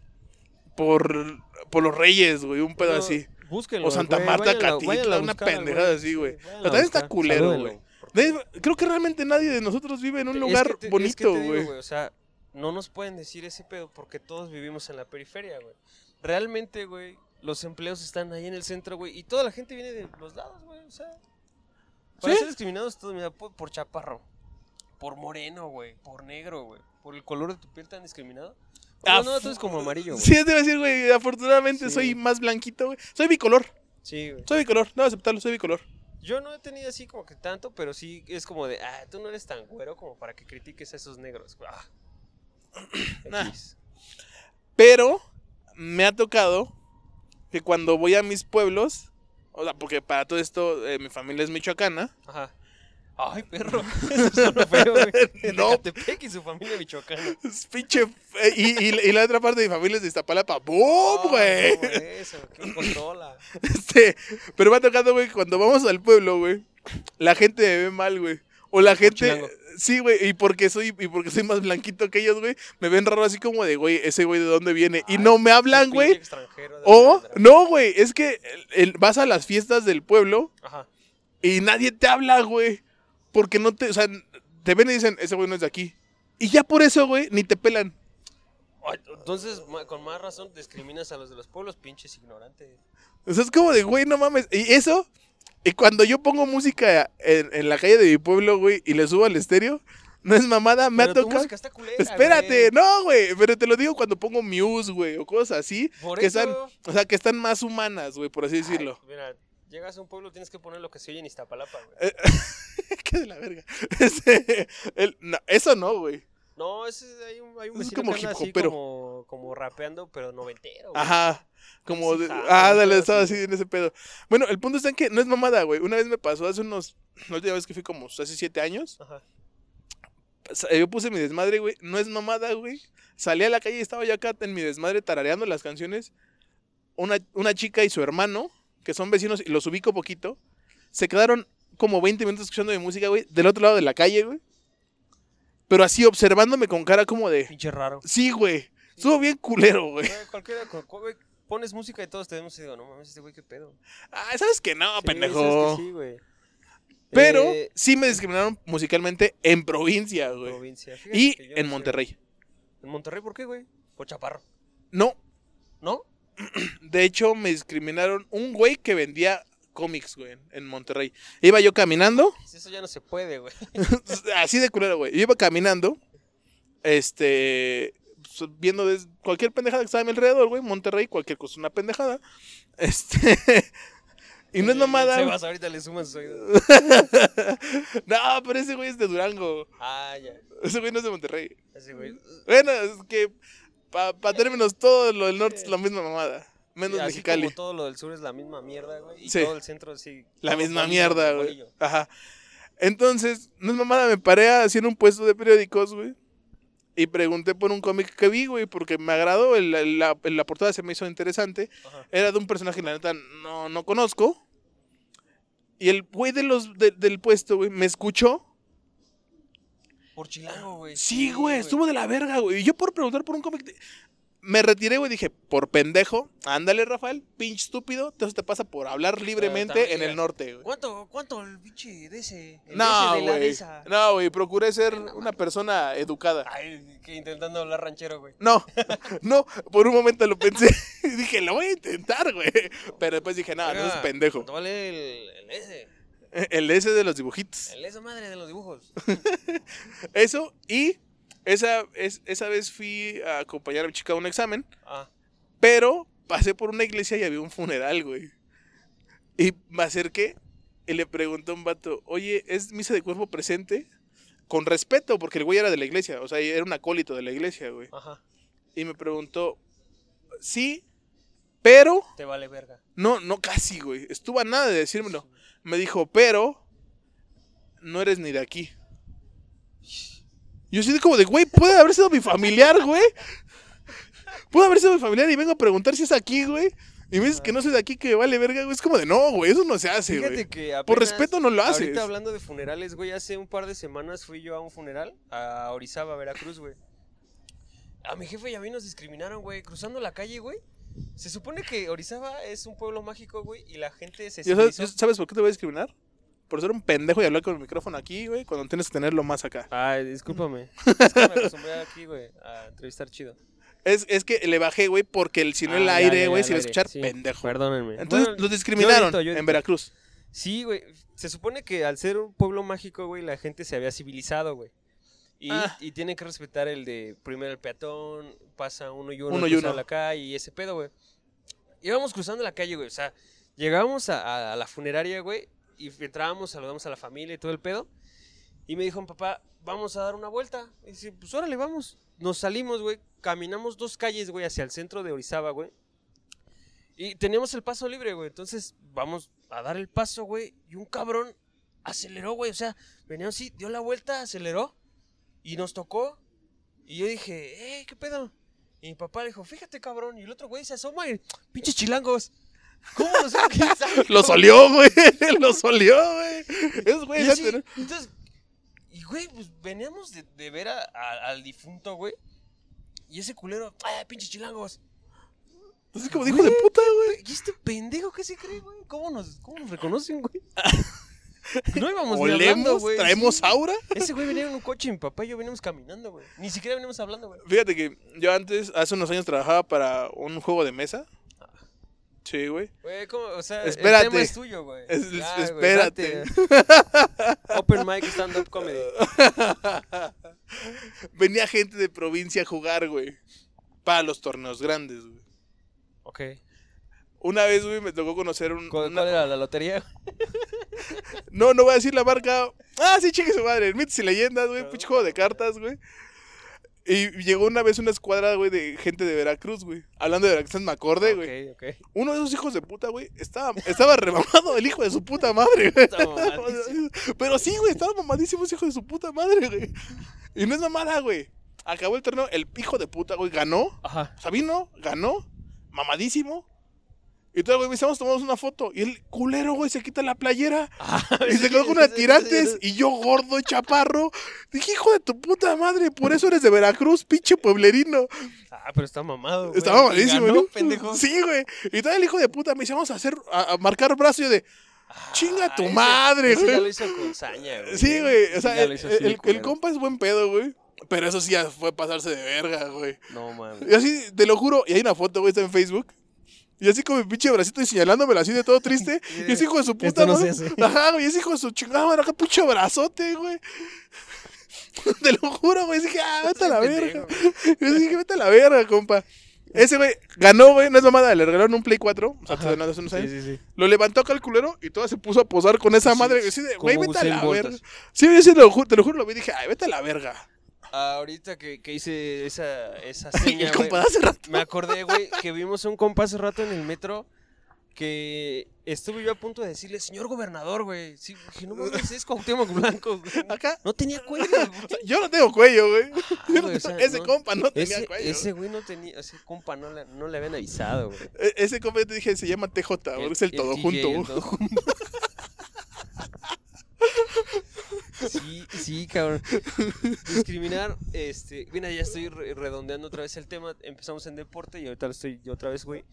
por, por los Reyes, güey, un pedo No, así. Búsquenlo. O Santa Marta, Catitla, una pendejada así, güey. Pero también está culero, güey. Creo que realmente nadie de nosotros vive en un Es lugar que te- bonito, güey. O sea, no nos pueden decir ese pedo porque todos vivimos en la periferia, güey. Realmente, güey, los empleos están ahí en el centro, güey. Y toda la gente viene de los lados, güey. O sea, para ¿Sí? ser discriminados todos, mira, por, por chaparro, por moreno, güey, por negro, güey, por el color de tu piel tan discriminado. Ah, no, no, tú eres como amarillo, güey. Sí, te iba a decir, güey, afortunadamente Sí. soy más blanquito, güey. Soy bicolor, Sí, güey. soy bicolor, no aceptarlo, soy bicolor. Yo no he tenido así como que tanto, pero sí es como de, ah, tú no eres tan güero como para que critiques a esos negros. Ah. Nah. Pero me ha tocado que cuando voy a mis pueblos, o sea, porque para todo esto eh, mi familia es michoacana, Ajá. Ay, perro. Eso suena feo, güey. De No. Catepec y su familia michoacana. es pinche. y, y- y la otra parte de mi familia es de Iztapalapa. ¡Bum, Ay, güey! ¿cómo eso? ¿Quién controla? Este, pero me ha tocado, güey, cuando vamos al pueblo, güey, la gente me ve mal, güey. O la gente. chilango. Sí, güey, y porque soy y porque soy más blanquito que ellos, güey, me ven raro así como de, güey, ese güey de dónde viene. y no me hablan, güey. O, no, güey, es que el- el- vas a las fiestas del pueblo Ajá. y nadie te habla, güey. Porque no te, o sea, te ven y dicen, ese güey no es de aquí. Y ya por eso, güey, ni te pelan. Entonces, con más razón discriminas a los de los pueblos, pinches ignorantes. O sea, es como de, güey, no mames. Y eso, y cuando yo pongo música en, en la calle de mi pueblo, güey, y le subo al estéreo, no es mamada, me Pero ha tocado. música está culera, Espérate, güey. no, güey, pero te lo digo cuando pongo Muse, güey, o cosas así, Por que eso. están, o sea, que están más humanas, güey, por así decirlo. Ay, mira, llegas a un pueblo, tienes que poner lo que se oye en Iztapalapa, güey. Eh, ¿Qué de la verga? El- no, eso no, güey. No, ese, hay un, hay un Es vecino como que anda así como, como rapeando, pero noventero. güey. Ajá. Como de, ah, dale, estaba así. en ese pedo. Bueno, el punto está en que no es mamada, güey. Una vez me pasó hace unos, la última vez que fui como hace siete años. Ajá. sa- Yo puse mi desmadre, güey. No es mamada, güey. Salí a la calle y estaba yo acá en mi desmadre tarareando las canciones. Una, una chica y su hermano, que son vecinos y los ubico poquito, se quedaron como 20 minutos escuchando mi música, güey, del otro lado de la calle, güey. Pero así observándome con cara como de, Pinche raro. sí, güey. Estuvo bien culero, güey. Güey, cualquiera, cu- cu- güey, pones música y todos te vemos y digo, no mames, este güey, qué pedo. Ah, ¿sabes que no, Sí, pendejo? sabes que sí, güey. Pero Eh, sí me discriminaron musicalmente en provincia, güey. provincia. Fíjate Y en no sé. Monterrey. ¿En Monterrey por qué, güey? Por chaparro. No, ¿No? de hecho me discriminaron un güey que vendía cómics, güey, en Monterrey. Iba yo caminando, Eso ya no se puede, güey. así de culero, güey. Yo iba caminando, este, pues, viendo des- cualquier pendejada que estaba a mi alrededor, güey, Monterrey, cualquier cosa, una pendejada. Este, y no es mamada. güey. Sebas ahorita le suman oídos. no, pero ese güey es de Durango. Ah, ya. Ese güey no es de Monterrey. Ese güey. Bueno, es que para términos todo lo del norte es la misma mamada. Menos Sí, Mexicali. como todo lo del sur es la misma mierda, güey. Y Sí. todo el centro sí. La misma bolillo, mierda, güey. Ajá. Entonces, no es mamada, me paré así en un puesto de periódicos, güey. Y pregunté por un cómic que vi, güey, porque me agradó. el- el- la, la portada se me hizo interesante. Ajá. Era de un personaje que la neta no, no conozco. Y el güey de los, de- del puesto, güey, me escuchó. Por chilango, güey. Sí, güey, estuvo de la verga, güey. Y yo por preguntar por un cómic. de- Me retiré, güey, dije, por pendejo, ándale, Rafael, pinche estúpido, entonces te pasa por hablar libremente en el norte, güey. ¿Cuánto, cuánto el pinche de ese? El No, güey. No, güey, procuré ser una persona educada. Ay, que intentando hablar ranchero, güey. No, no, por un momento lo pensé. y dije, lo voy a intentar, güey. Pero después dije, no, no es pendejo. ¿cuánto vale el, el ese? El ese de los dibujitos. El esa madre de los dibujos. Eso, y esa, es, esa vez fui a acompañar a mi chica a un examen, Ah, pero pasé por una iglesia y había un funeral, güey. Y me acerqué y le pregunté a un vato, oye, ¿es misa de cuerpo presente? Con respeto, porque el güey era de la iglesia, o sea, era un acólito de la iglesia, güey. ajá. Y me preguntó, sí, pero... Te vale verga. No, no casi, güey. Estuvo a nada de decírmelo. Me dijo, pero no eres ni de aquí. Yo así como de, güey, puede haber sido mi familiar, güey. Puede haber sido mi familiar y vengo a preguntar si es aquí, güey. Y me dices que no soy de aquí, que vale verga, güey. Es como de, no, güey, eso no se hace, Fíjate güey. que Por respeto no lo haces. Ahorita hablando de funerales, güey, hace un par de semanas fui yo a un funeral a Orizaba, Veracruz, güey. A mi jefe y a mí nos discriminaron, güey, cruzando la calle, güey. Se supone que Orizaba es un pueblo mágico, güey, y la gente se ¿Y sabes. ¿Sabes por qué te voy a discriminar? Por ser un pendejo y hablar con el micrófono aquí, güey, cuando tienes que tenerlo más acá. Ay, discúlpame. Es que me acostumbré aquí, güey, a entrevistar chido. Es, es que le bajé, güey, porque el, si no Ah, el ya, aire, güey, el aire, escuchar sí. pendejo. Perdónenme. Entonces Bueno, los yo discriminaron edito, yo edito. en Veracruz. Sí, güey. Se supone que al ser un pueblo mágico, güey, la gente se había civilizado, güey. Y, Ah. y tienen que respetar el de primero el peatón, pasa uno y uno, Uno y uno. la calle y ese pedo, güey. Íbamos cruzando la calle, güey. O sea, llegábamos a, a- a la funeraria, güey, y entrábamos, saludamos a la familia y todo el pedo. Y me dijo mi papá, vamos a dar una vuelta. Y dice, pues órale, vamos. Nos salimos, güey. Caminamos dos calles, güey, hacia el centro de Orizaba, güey. Y teníamos el paso libre, güey. Entonces, vamos a dar el paso, güey. Y un cabrón aceleró, güey. O sea, venía así, dio la vuelta, aceleró. Y nos tocó. Y yo dije, eh, ¿qué pedo? Y mi papá le dijo, fíjate, cabrón. Y el otro güey se asoma y, pinches chilangos. ¿Cómo los ¿Quién sabe Lo solió, güey. Lo solió, güey. Esos güeyes ya así, tienen- entonces, y güey, pues veníamos de, de ver a- a- al difunto, güey. Y ese culero, ¡ay, pinches chilangos! Así como dijo de puta, güey. ¿Y este pendejo qué se cree, güey? ¿Cómo nos, cómo nos reconocen, güey? No íbamos Olemos, güey. traemos aura. Ese güey venía en un coche mi papá y yo veníamos caminando, güey. Ni siquiera veníamos hablando, güey. Fíjate que yo antes, hace unos años, trabajaba para un juego de mesa. Sí, güey. Güey, ¿cómo? O sea, Espérate. el tema es tuyo, güey. Es- Ya, espérate. Open mic stand-up comedy. Venía gente de provincia a jugar, güey. Para los torneos grandes, güey. Ok. Una vez, güey, me tocó conocer un. ¿Cuál, una- cuál era la lotería? No, no voy a decir la marca. Ah, sí, chingue su madre. Mitos y Leyendas, güey. Pinche juego de cartas, güey. Y llegó una vez una escuadra, güey, de gente de Veracruz, güey. Hablando de Veracruz, me acordé, güey. Ok, ok. Uno de esos hijos de puta, güey, estaba, estaba remamado el hijo de su puta madre, güey. Pero sí, güey, estaba mamadísimo ese hijo de su puta madre, güey. Y no es mamada, güey. Acabó el torneo, el hijo de puta, güey, ganó. Ajá. O sea, vino, ganó, mamadísimo. Y todo, güey, me decíamos, tomamos una foto. Y el culero, güey, se quita la playera. Y se quedó con una de tirantes. Y yo, gordo y chaparro. Dije, hijo de tu puta madre, por eso eres de Veracruz, pinche pueblerino. Ah, pero está mamado, güey. Estaba Y malísimo, ganó, ¿no? pendejo. Sí, güey. Y todo el hijo de puta me dice, vamos a hacer, a, a marcar brazo. Y yo de, Chinga tu ese- madre, ese Ya güey. lo hizo con saña, güey. Sí, güey. O sea, ya el, el- el compa es buen pedo, güey. Pero eso sí ya fue pasarse de verga, güey. No, mames. Y así, te lo juro, y hay una foto, güey, está en Facebook. Y así con mi pinche bracito y señalándomelo así de todo triste. y ese hijo de su puta no madre. hace. Ajá, güey, ese hijo de su chingada madre, acá pinche brazote, güey. te lo juro, güey. Dije, ah, vete a la verga. Yo dije, vete a la verga, compa. Ese güey ganó, güey, no es mamada, le regalaron un Play 4, o sea, no, hace unos años. Sí, sí, sí. Lo levantó acá el culero y todo se puso a posar con esa madre. Así de, güey, vete a la verga. Sí, yo sí te lo, ju- te lo juro, lo vi dije, ay, vete a la verga. Ahorita que, que hice esa, esa seña, el hace rato. me acordé, güey, que vimos a un compa hace rato en el metro que estuve yo a punto de decirle, señor gobernador, güey. Sí, dije, no mames, es Cuauhtémoc Blanco, güey. Acá. No tenía cuello, güey. Yo no tengo cuello, güey. O sea, ese no. compa no tenía Ese, cuello. ese güey no tenía, ese compa no le, no le habían avisado, güey. E- Ese compa yo te dije, se llama TJ, porque es el, todo DJ, junto. el todo junto. Sí, sí, cabrón. Discriminar, este, mira, ya estoy re- redondeando otra vez el tema. Empezamos en deporte y ahorita lo estoy yo otra vez, güey.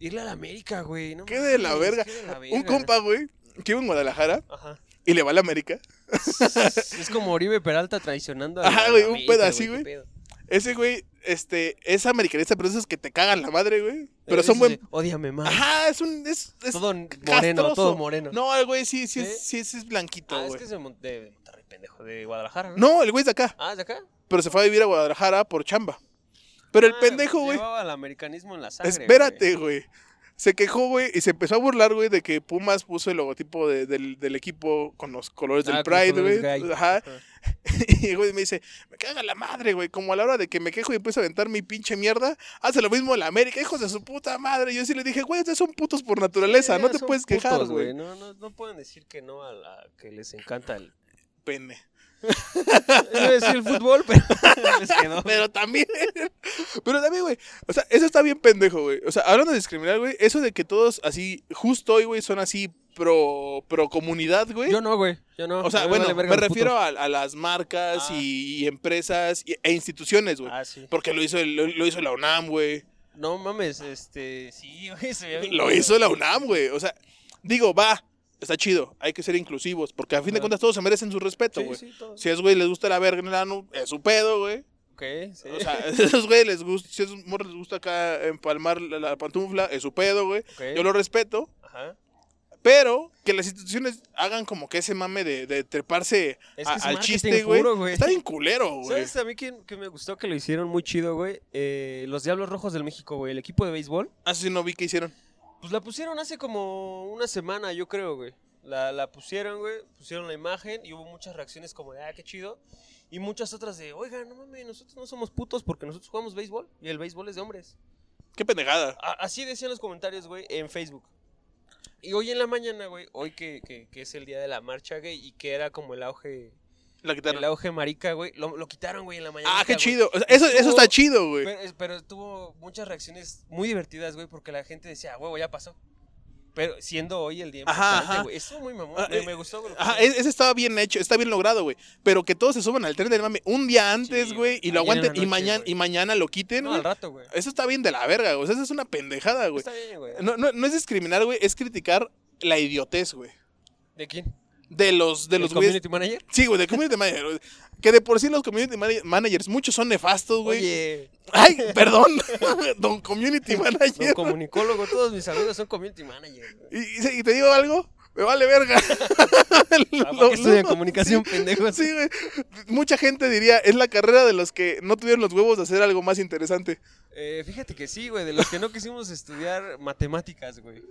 Irle a la América, güey. No Qué de la verga. qué de la Un compa, güey, que iba en Guadalajara Ajá. y le va a la América. Es como Oribe Peralta traicionando a Ajá, güey, un pedo así, güey. Ese güey, este, es americanista, pero esos que te cagan la madre, güey. Pero son buen. Ódiame más. Ajá, es un. Es, es Todo moreno, castroso. todo moreno. No, el güey sí, sí, ¿Sí? es, sí, es- es blanquito, ah, es güey. que es de, Mon- de- de Monterrey, pendejo, de Guadalajara, ¿no? No, el güey es de acá. Ah, ¿es de acá? Pero se fue a vivir a Guadalajara por chamba. Pero el Ah, pendejo, güey. Llevaba el americanismo en la sangre. Espérate, güey. Se quejó, güey, y se empezó a burlar, güey, de que Pumas puso el logotipo de- del, del equipo con los colores del Ah, los Pride, güey. Ajá. Y el güey me dice, me caga la madre, güey. Como a la hora de que me quejo y empiezo a aventar mi pinche mierda, hace lo mismo la América, hijos de su puta madre. Yo sí le dije, güey, ustedes son putos por naturaleza, Sí, no te puedes quejar, güey. No, no, no pueden decir que no a la que les encanta el. Pene. Iba a decir el fútbol, pero les quedó. Pero también, pero también, güey. O sea, eso está bien pendejo, güey. O sea, hablando de discriminar, güey, eso de que todos así, justo hoy, güey, son así pro, pro comunidad, güey. Yo no, güey. Yo no. O sea, bueno, vale me refiero a, a las marcas Ah. y, y empresas y- e instituciones, güey. Ah, sí. Porque lo hizo, el- lo, lo hizo la UNAM, güey. No mames, este. Sí, güey, se Lo hizo la UNAM, güey. O sea, digo, va, está chido, hay que ser inclusivos, porque a fin de cuentas todos se merecen su respeto, Sí, güey. sí, todo. Si esos güey les gusta la verga en el ano, es su pedo, güey. Ok, sí. O sea, a esos güey les gusta, si a esos morros les gusta acá empalmar la, la pantufla, es su pedo, güey. Yo lo respeto, Ajá. pero que las instituciones hagan como que ese mame de, de treparse Es que es al chiste, güey. Está bien culero, güey. ¿Sabes a mí que, que me gustó que lo hicieron muy chido, güey? Eh, los Diablos Rojos del México, güey. El equipo de béisbol. Ah, no vi que hicieron. Pues la pusieron hace como una semana, yo creo, güey. La, la pusieron, güey. Pusieron la imagen y hubo muchas reacciones como de, ah, qué chido. Y muchas otras de, oiga, no mames, nosotros no somos putos porque nosotros jugamos béisbol. Y el béisbol es de hombres. Qué pendejada. A- así decían los comentarios, güey, en Facebook. Y hoy en la mañana, güey, hoy que, que, que es el día de la marcha, güey, y que era como el auge, La quitaron. el auge marica, güey, lo, lo quitaron, güey, en la mañana. Ah, qué chido. O sea, eso, eso está chido, güey. Pero, pero tuvo muchas reacciones muy divertidas, güey, porque la gente decía, "Ah, huevo, ya pasó. Pero siendo hoy el día Ajá, importante, güey. Estuvo muy mamón. Ah, me, eh, me gustó, güey. Ajá, ese estaba bien hecho, está bien logrado, güey. Pero que todos se suban al tren del mame un día antes, Sí, güey, y lo aguanten y, mañana, y mañana lo quiten, No, güey. al rato, güey. Eso está bien de la verga, güey. O sea, eso es una pendejada, güey. Está bien, güey. No, no, no es discriminar, güey, es criticar la idiotez, güey. ¿De quién? De los, de ¿El los güeyes. community manager? Sí, güey, de community manager. Que de por sí los community mana- managers, muchos son nefastos, güey. Oye, Ay, perdón. Don community manager. no comunicólogo, todos mis amigos son community manager. Y, y- y te digo algo, me vale verga. Ah, ¿Para Lo- estudian comunicación, sí, pendejos? Sí, güey. Mucha gente diría, es la carrera de los que no tuvieron los huevos de hacer algo más interesante. Eh, fíjate que sí, güey, de los que no quisimos estudiar matemáticas, güey.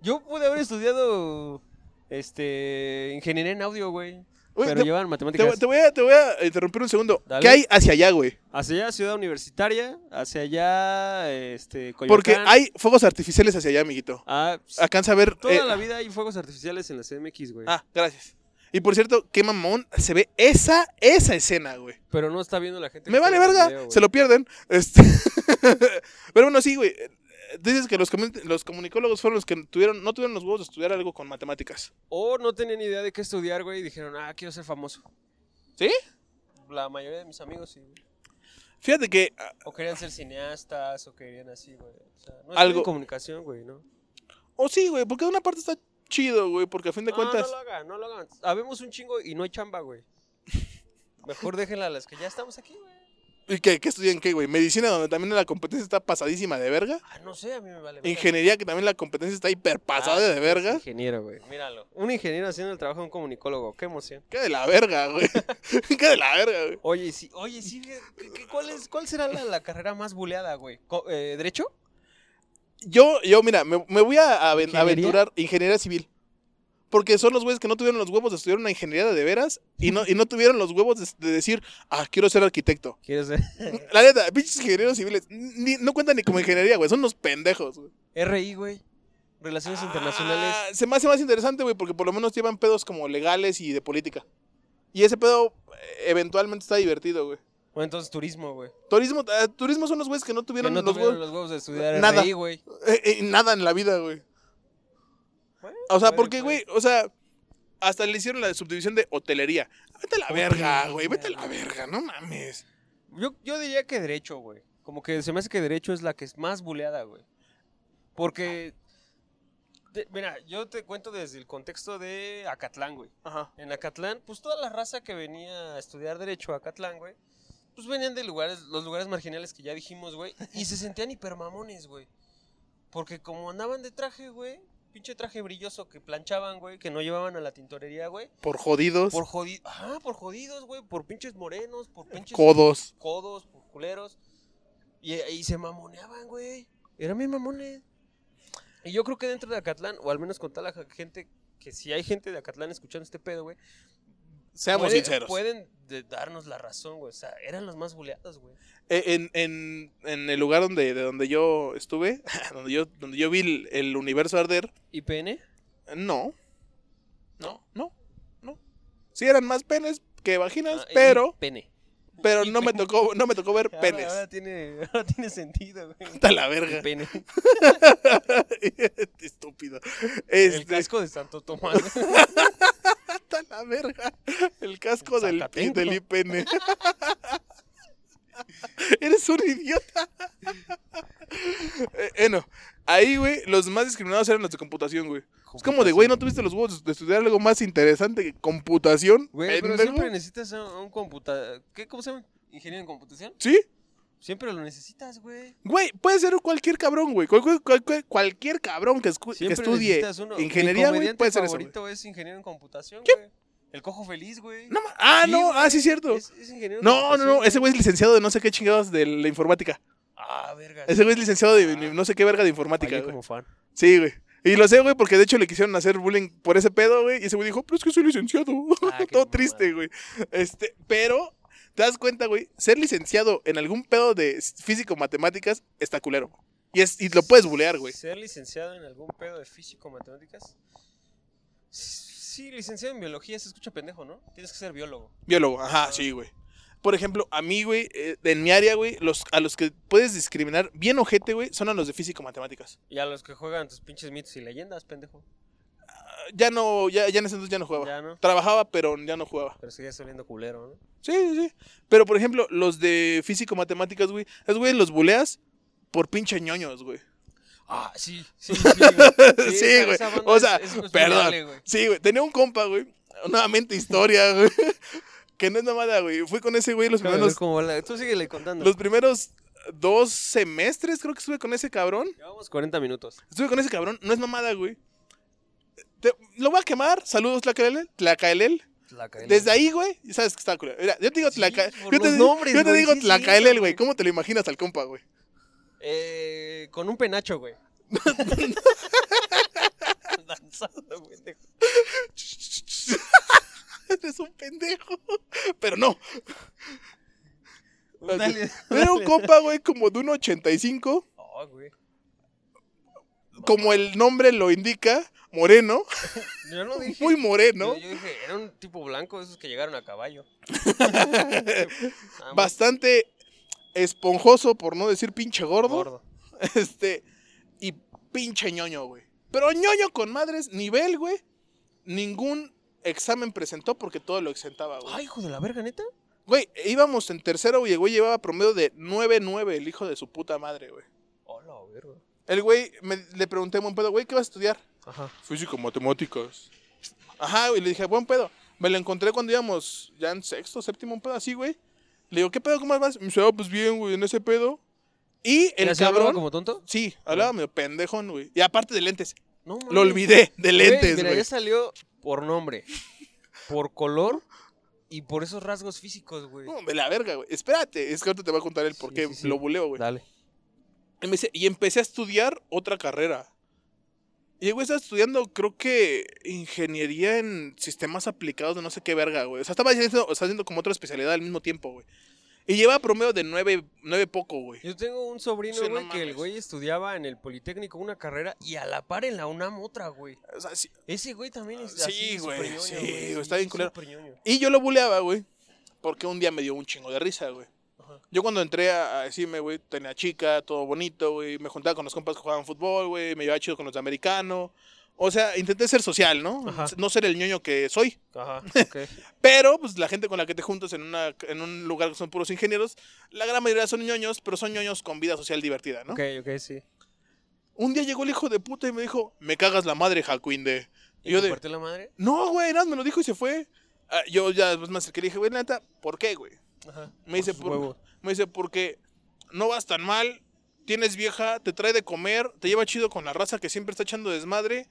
Yo pude haber estudiado este ingeniería en audio, güey. Pero te- llevan Te, matemáticas. te voy a, te voy a interrumpir un segundo. Dale. ¿Qué hay hacia allá, güey? Hacia allá, Ciudad Universitaria, hacia allá, este, Coyoacán. Porque hay fuegos artificiales hacia allá, amiguito. Ah, Alcanza a ver. toda eh, la vida hay fuegos artificiales en la CMX, güey. Ah, gracias. Y por cierto, qué mamón se ve esa, esa escena, güey. Pero no está viendo la gente. Me vale verga, video, se lo pierden. Este... Pero bueno, sí, güey. Dices que los, comun- los comunicólogos fueron los que tuvieron, no tuvieron los huevos de estudiar algo con matemáticas. O no tenían idea de qué estudiar, güey, y dijeron, ah, quiero ser famoso. ¿Sí? La mayoría de mis amigos sí. güey. Fíjate que ah, O querían ser cineastas, o querían así, güey. O sea, no Algo- Algo... comunicación, güey, ¿no? O sí, güey, porque de una parte está, chido, güey, porque a fin de No, cuentas. no lo hagan, no lo hagan. Habemos un chingo y no hay chamba, güey. Mejor déjenla a las que ya estamos aquí, güey. ¿Y qué, qué estudian qué, güey? Medicina, donde también la competencia está pasadísima de verga. Ah, no sé, a mí me vale. verga. Ingeniería, que también la competencia está hiper pasada Ah, de verga. Ingeniero, güey. Míralo. Un ingeniero haciendo el trabajo de un comunicólogo. Qué emoción. Qué de la verga, güey. Qué de la verga, güey. Oye, sí, oye, sí. ¿qué- qué- ¿Cuál, es, cuál será la, la carrera más buleada, güey? Co- eh, ¿Derecho? Yo, yo, mira, me, me voy a aven- ¿Ingeniería? aventurar ingeniería civil. Porque son los güeyes que no tuvieron los huevos de estudiar una ingeniería de veras y no, y no tuvieron los huevos de, de decir, ah, quiero ser arquitecto. ¿Quieres ser? La neta, pinches ingenieros civiles, ni- no cuentan ni como ingeniería, güey, son unos pendejos, güey. RI, güey. Relaciones internacionales. Ah, se me hace más interesante, güey, porque por lo menos llevan pedos como legales y de política. Y ese pedo eh, eventualmente está divertido, güey. O entonces turismo, güey. Turismo, eh, turismo son los güeyes que no Que tuvieron no los tuvieron huevos. los huevos de estudiar Nada. RI, güey. eh, eh, nada en la vida, güey. Bueno, O sea, porque, puede. güey, o sea, hasta le hicieron la subdivisión de hotelería. Vete a la verga, güey, vete a la verga, no mames. Yo, yo diría que derecho, güey. Como que se me hace que derecho es la que es más buleada, güey. Porque. de- mira, yo te cuento desde el contexto de Acatlán, güey. Ajá. En Acatlán, pues toda la raza que venía a estudiar derecho a Acatlán, güey, pues venían de lugares, los lugares marginales que ya dijimos, güey, y se sentían hipermamones, güey. Porque como andaban de traje, güey, pinche traje brilloso que planchaban, güey, que no llevaban a la tintorería, güey, Por jodidos, por jodidos, ah, por jodidos, güey, por pinches morenos, por pinches codos. codos, por culeros. Y, y se mamoneaban, güey. Eran bien mamones. Y yo creo que dentro de Acatlán, o al menos con toda la gente, que si hay gente de Acatlán escuchando este pedo, güey. Seamos sinceros. Pueden de- darnos la razón, güey. O sea, eran los más buleados, güey. Eh, En, en, en el lugar donde, de donde yo estuve, donde yo, donde yo vi el, el universo arder, ¿IPN? no. No, no, no. Sí eran más penes que vaginas, Ah, pero, IPN. pero no me tocó, no me tocó ver Ahora- penes. Ahora, tiene, ahora tiene sentido, güey. Está la verga. IPN. Estúpido. El Este, casco de Santo Tomás. Está la verga. El casco del, del IPN. Eres un idiota. Eh, Bueno, ahí, güey, los más discriminados eran los de computación, güey. Es como de, güey, ¿no tuviste los huevos de estudiar algo más interesante que computación? Güey, pero siempre necesitas a un computador. ¿Qué? ¿Cómo se llama? ¿Ingeniero en computación? ¿Sí? Siempre lo necesitas, güey. Güey, puede ser cualquier cabrón, güey. Cual- cual- cual- cualquier cabrón que, escu- que Siempre estudie uno. ingeniería, Mi güey, puede ser eso, güey. favorito es ingeniero en computación, güey. El cojo feliz, güey. No ah, Sí, no, güey, ah, sí, cierto. Es, es ingeniero en No, no, no, ese güey es licenciado de no sé qué chingados de la informática. Ah, verga. Ese güey es licenciado de Ah. no sé qué verga de informática, güey. como fan. Sí, güey. Y lo sé, güey, porque de hecho le quisieron hacer bullying por ese pedo, güey. Y ese güey dijo, pero es que soy licenciado. Ah, Todo triste, güey. Este, pero, te das cuenta, güey, ser licenciado en algún pedo de físico-matemáticas está culero. Y, es, y lo puedes bulear, güey. ¿Ser licenciado en algún pedo de físico o matemáticas? Sí, licenciado en biología se escucha pendejo, ¿no? Tienes que ser biólogo. Biólogo, ajá, sí, güey. Por ejemplo, a mí, güey, eh, en mi área, güey, los, a los que puedes discriminar bien ojete, güey, son a los de físico-matemáticas. Y a los que juegan tus pinches mitos y leyendas, pendejo. Ya no, ya, ya en ese entonces ya no jugaba. Ya, ¿no? Trabajaba, pero ya no jugaba. Pero seguías oliendo culero, ¿no? Sí, sí, sí. Pero, por ejemplo, los de físico-matemáticas, güey, esos güey los buleas por pinche ñoños, güey. Ah, sí, sí, sí. güey. Sí, güey. O es- sea, es- es perdón. güey. Sí, güey. Tenía un compa, güey. Nuevamente historia, güey. Que no es mamada, güey. Fui con ese güey los primeros, cómo va la- Tú síguele contando. los primeros dos semestres, creo que estuve con ese cabrón. Llevamos 40 minutos. Estuve con ese cabrón. No es mamada, güey. Te- lo voy a quemar. Saludos, Tlacaelel. Tlacaelel. Desde ahí, güey, sabes que está. Mira, yo te digo Sí, Tlaca... Yo te, nombres, yo te güey, digo sí Tlacaelel, güey. güey. ¿Cómo te lo imaginas al compa, güey? Eh, con un penacho, güey. Danzando, pendejo. Eres un pendejo. Pero no. Dale, Era un dale. compa, güey, como de un 85. Oh, güey. Como el nombre lo indica, moreno. Yo no dije. Muy moreno. Yo, yo dije, era un tipo blanco, esos que llegaron a caballo. Ah, Bastante esponjoso, por no decir pinche gordo. gordo. Este. Y pinche ñoño, güey. Pero ñoño con madres, nivel, güey. Ningún examen presentó porque todo lo exentaba, güey. Ay, hijo de la verga, neta. Güey, íbamos en tercero, güey. El güey llevaba promedio de 9-9, el hijo de su puta madre, güey. Hola, verga. El güey, me- le pregunté, buen pedo, güey, ¿qué vas a estudiar? Ajá. Físico, matemáticas. Ajá, güey, le dije, buen pedo. Me lo encontré cuando íbamos ya en sexto, séptimo, un pedo así, güey. Le digo, ¿qué pedo, cómo vas? Me dice, ah, pues bien, güey, en ese pedo. Y el ¿Ya se hablaba cabrón, como tonto? sí, hablaba medio pendejón, güey. Y aparte de lentes, No, lo olvidé, de Güey, lentes, Mira, güey. ya salió por nombre, por color y por esos rasgos físicos, güey. No, de la verga, güey. Espérate, es que ahorita te voy a contar el por Sí, qué sí, sí. lo buleo, güey. Dale. Y, me dice- y empecé a estudiar otra carrera. Y el güey estaba estudiando, creo que ingeniería en sistemas aplicados de no sé qué verga, güey. O sea, estaba haciendo, sea, haciendo como otra especialidad al mismo tiempo, güey. Y lleva promedio de nueve, nueve poco, güey. Yo tengo un sobrino, Sí, no güey, que el güey estudiaba en el Politécnico una carrera y a la par en la UNAM otra, güey. O sea, sí- Ese güey también es Sí, así, güey, sí, güey. está bien culero. Y yo lo buleaba, güey. Porque un día me dio un chingo de risa, güey. Yo cuando entré a, a decirme, güey, tenía chica, todo bonito, güey. Me juntaba con los compas que jugaban fútbol, güey. Me llevaba chido con los de americano. O sea, intenté ser social, ¿no? Ajá. No ser el ñoño que soy. Ajá, ok. Pero, pues, la gente con la que te juntas en, una, en un lugar que son puros ingenieros, la gran mayoría son ñoños, pero son ñoños con vida social divertida, ¿no? ok, ok, sí. Un día llegó el hijo de puta y me dijo, me cagas la madre, Jacuinde. Y ¿Y yo te de, la madre? no, güey, nada, me lo dijo y se fue. Ah, yo ya después me acerqué y le dije, güey, neta, ¿por qué, güey? Ajá. Me dice, por- huevos. me dice, porque no vas tan mal, tienes vieja, te trae de comer, te lleva chido con la raza que siempre está echando desmadre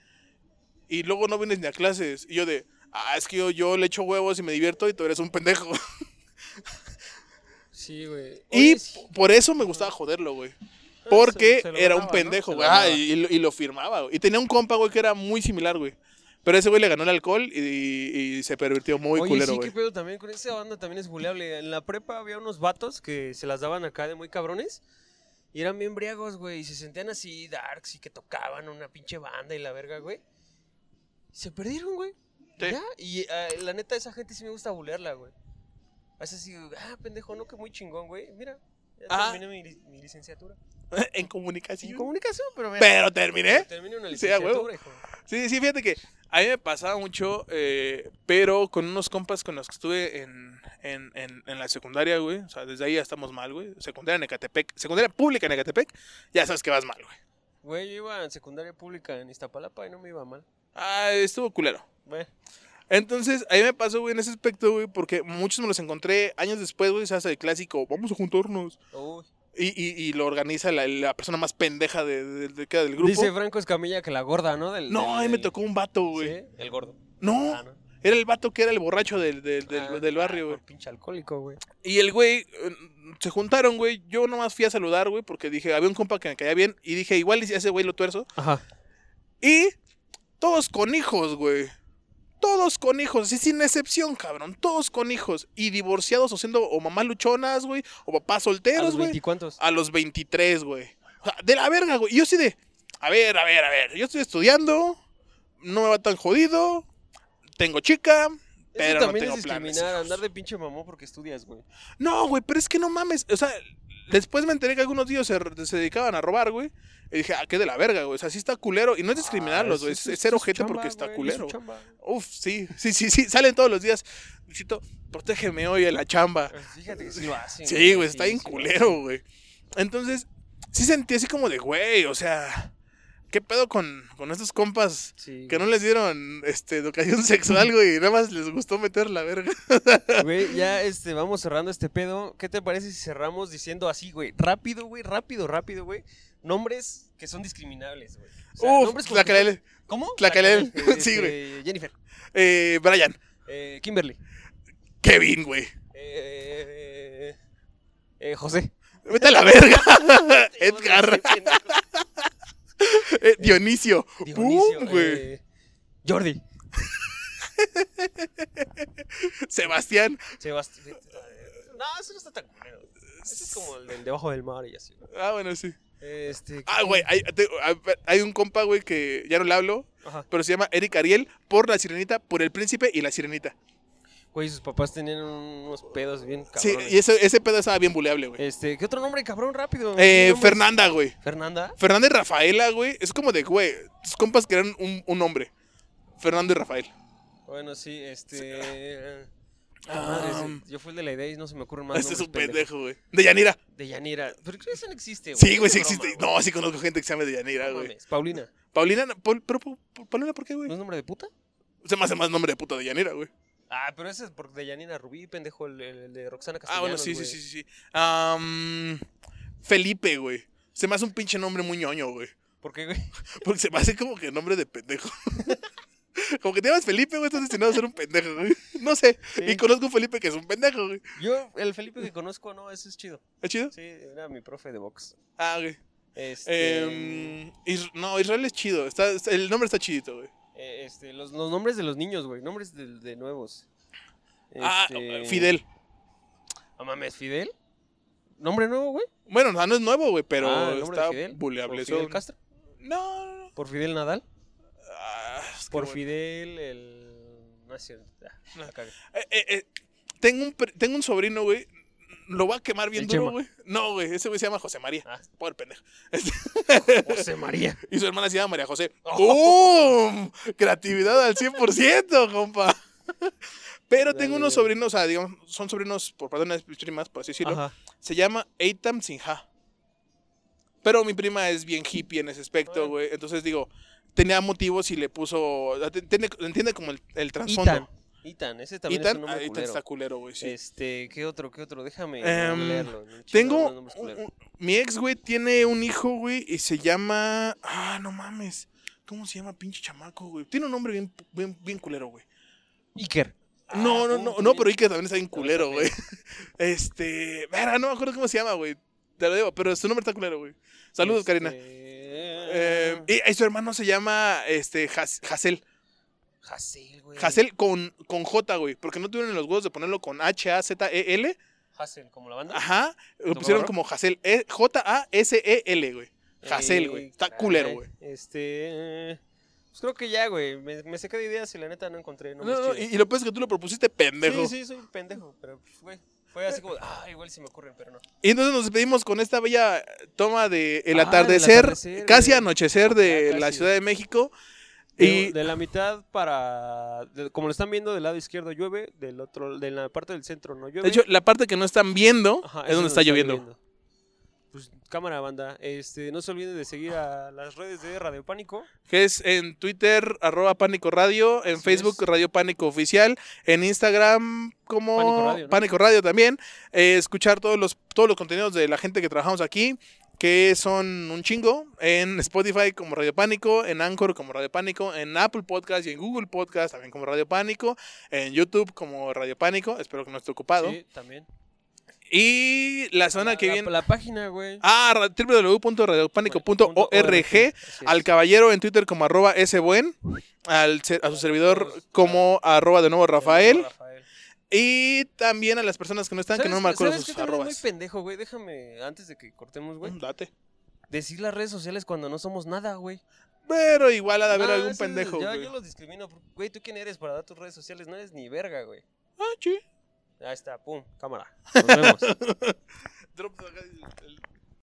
y luego no vienes ni a clases. Y yo de, ah, es que yo, yo le echo huevos y me divierto y tú eres un pendejo. Sí, güey. y sí. por eso me gustaba joderlo, güey. Ah, Porque se- se lo era un ganaba, ¿no? pendejo, güey. Ah, ganaba. y, y lo firmaba, güey. Y tenía un compa, güey, que era muy similar, güey. Pero ese güey le ganó el alcohol y, y se pervirtió muy Oye, culero, sí, güey. qué pedo también con esa banda también es buleable. En la prepa había unos vatos que se las daban acá de muy cabrones. Y eran bien briagos, güey. Y se sentían así darks y que tocaban una pinche banda y la verga, güey. Se perdieron, güey. Sí. Ya. Y eh, la neta, esa gente sí me gusta bulearla, güey. Es así, ah, pendejo, no, que muy chingón, güey. Mira, ya Ah. terminé mi licenciatura. En En comunicación. comunicación, pero mira. Pero terminé. Terminé una Sí, huevo. licenciatura, hijo. Sí, sí, fíjate que a mí me pasaba mucho, eh, pero con unos compas con los que estuve en, en, en, en la secundaria, güey. O sea, desde ahí ya estamos mal, güey. Secundaria en Ecatepec. Secundaria pública en Ecatepec. Ya sabes que vas mal, güey. Güey, yo iba en secundaria pública en Iztapalapa y no me iba mal. Ah, estuvo culero. Güey. Entonces, a mí me pasó, güey, en ese aspecto, güey, porque muchos me los encontré años después, güey, se hace el clásico, vamos a juntarnos. Uy. Y, y, y lo organiza la, la persona más pendeja de, de- del grupo. Dice Franco Escamilla que la gorda, ¿no? Del, no, del- a mí me tocó un vato, güey. ¿Sí? El gordo. No, Ah, no. era el vato que era el borracho del, del, del, Ah, del barrio, ah, güey. por Pinche alcohólico, güey. Y el güey, eh, se juntaron, güey. Yo nomás fui a saludar, güey, porque dije, había un compa que me caía bien. Y dije, igual ese güey lo tuerzo. Ajá. Y todos con hijos, güey. Todos con hijos, así sin excepción, cabrón. Todos con hijos. Y divorciados o siendo o mamás luchonas, güey. O papás ¿A solteros, los güey. veinticuantos? A los 23, güey. O sea, de la verga, güey. Y yo sí de, a ver, a ver, a ver. Yo estoy estudiando. No me va tan jodido. Tengo chica. Pero Eso no también tengo es planes. discriminar, hijos. andar de pinche mamón porque estudias, güey. No, güey, pero es que no mames. O sea, después me enteré que algunos tíos se, se dedicaban a robar, güey. Y dije, ah, qué de la verga, güey. O sea, sí está culero. Y no es discriminarlos, güey. es, es ser ojete porque está culero. Uf, sí, sí, sí, sí. Salen todos los días. Luisito, protégeme hoy en la chamba. Fíjate que sí lo hacen. Sí, güey, está bien sí culero, güey. Entonces, sí sentí así como de, güey, o sea, ¿qué pedo con, con estos compas. Sí. que no les dieron este, educación sexual, güey? Y nada más les gustó meter la verga. Güey, ya este, vamos cerrando este pedo. ¿Qué te parece si cerramos diciendo así, güey? Rápido, güey, rápido, rápido, güey. Nombres que son discriminables, güey. O sea, Uf, nombres ¿Cómo? Tlaquelel. Tlaquelel, Sí, este, Jennifer. eh, Brian, Eh, Kimberly. Kevin, güey. Eh, eh, José. Vete a la verga. Edgar. Eh, Dionisio. Güey. eh, Jordi. Sebastián. Sebastián. No, eso no está tan culero. Ese es como el del debajo del mar y así. Ah, bueno, sí. Este. Ah, güey, hay, hay un compa, güey, que ya no le hablo, Ajá. pero se llama Eric Ariel por la sirenita, por el príncipe y la sirenita. Güey, sus papás tenían unos pedos bien Sí, cabrones. y ese, ese pedo estaba bien buleable, güey. Este, ¿qué otro nombre, cabrón, rápido? Eh. Fernanda, güey. Fernanda. Fernanda y Rafaela, güey. Es como de, güey, tus compas que eran un, un hombre. Fernando y Rafael. Bueno, sí, este. Madre, ese- Ah, yo fui el de la idea y no se me ocurren más este es un pendejo, güey. De Yanira. De Yanira. Pero creo que eso no existe, güey. Sí, güey, sí existe. No, sí conozco gente que se llama de Yanira, No güey. Paulina. Paulina, Paul- pero Paul- Paulina, ¿por qué, ¿No güey? es nombre de puta? Se me hace más nombre de puta de Yanira, güey. Ah, pero ese es de Yanira Rubí, pendejo, el, el- de Roxana Ah, Castellanos, bueno, sí, sí, güey. sí, sí, sí. Am, Felipe, güey. Se me hace un pinche nombre muy ñoño, güey. ¿Por qué, güey? Porque se me hace como que nombre de pendejo. como que te llamas Felipe, güey, estás destinado a ser un pendejo, güey. No sé. Sí. Y conozco a Felipe que es un pendejo, güey. Yo, el Felipe que conozco, no, ese es chido. ¿Es chido? Sí, era mi profe de box. Ah, güey. Este, Em, no, Israel es chido. Está- el nombre está chidito, güey. Este, los, los nombres de los niños, güey. Nombres de, de nuevos. Ah, Este, Fidel. No mames, ¿Fidel? ¿Nombre nuevo, güey? Bueno, o sea, no es nuevo, güey, pero Ah, ¿el nombre está buleable. ¿Por Fidel Castro? No, no, no. ¿Por Fidel Nadal? Ah, es que Por bueno. Fidel, el... No es cierto. Ah, No. Eh, eh, eh, tengo, un, tengo un sobrino, güey. Lo va a quemar bien duro, güey. No, güey. Ese güey se llama José María. Ah. Pobre pendejo. José María. Y su hermana se llama María José. Oh. ¡Bum! Creatividad al 100%, compa. Pero tengo unos sobrinos, o sea, digamos, son sobrinos por parte de una primas, por así decirlo. Ajá. Se llama Eitam Sinha. Pero mi prima es bien hippie en ese aspecto, güey. Entonces digo, tenía motivos y le puso. Entiende, entiende como el, el trasfondo. Itan, ese también es un ah, nombre Ethan culero. está culero, güey, sí. Este, ¿qué otro, qué otro? Déjame Em, leerlo. Tengo. un- un- mi ex, güey, tiene un hijo, güey, y se llama. Ah, no mames. ¿Cómo se llama, pinche chamaco, güey? Tiene un nombre bien, bien, bien culero, güey. Iker. No, Ah, no, ¿cómo no, no, pero Iker también está bien culero, güey. Este. Verga, no me acuerdo cómo se llama, güey. Te lo digo, pero su nombre está culero, güey. Saludos, Este, Karina. Eh, y, y su hermano se llama este Has- Hazel. Hassel, güey. Hazel con, con J, güey. Porque no tuvieron los huevos de ponerlo con H-A-Z-E-L. Hassel, como la banda. Ajá. Lo ¿Tu pusieron como Hazel. E- J-A-S-E-L, güey. Eh, güey. Está caray. culero, güey. Este. Pues creo que ya, güey. Me, me saqué de ideas y la neta no encontré No, nombres no, y, y lo peor es que tú lo propusiste pendejo. Sí, sí, soy un pendejo. Pero, pues, güey. Fue así como, ah, igual si me ocurren, pero no. Y entonces nos despedimos con esta bella toma de el Ah, atardecer, atardecer, casi anochecer de Ya la. Ciudad de México. De, Y de la mitad para. de- como lo están viendo, del lado izquierdo llueve, del otro, de la parte del centro no llueve. de hecho, la parte que no están viendo Ajá, es donde está lloviendo. Pues cámara banda, este, no se olviden de seguir a las redes de Radio Pánico. Que es en Twitter, arroba Pánico Radio, en Así Facebook, es. Radio Pánico Oficial, en Instagram como Pánico Radio, ¿no? Pánico Radio también. Eh, escuchar todos los, todos los contenidos de la gente que trabajamos aquí, que son un chingo, en Spotify como Radio Pánico, en Anchor como Radio Pánico, en Apple Podcast y en Google Podcast también como Radio Pánico, en YouTube como Radio Pánico, espero que no esté ocupado. Sí, también. Y la semana La- que la- viene... La página, güey. Ah, ra- www.radiopánico.org. Al caballero en Twitter como arroba sbuen. Al, a su servidor como arroba de nuevo Rafael. Y también a las personas que no están, que no me acuerdo ¿sabes sus es arrobas. muy pendejo, güey? Déjame, antes de que cortemos, güey, Mm, Date. decir las redes sociales cuando no somos nada, güey. Pero igual ha de haber Nah, algún pendejo. ya- güey. yo los discrimino. Güey, ¿tú quién eres para dar tus redes sociales? No eres ni verga, güey. Ah, sí. Ahí está, pum, cámara. Nos vemos. Drop acá el-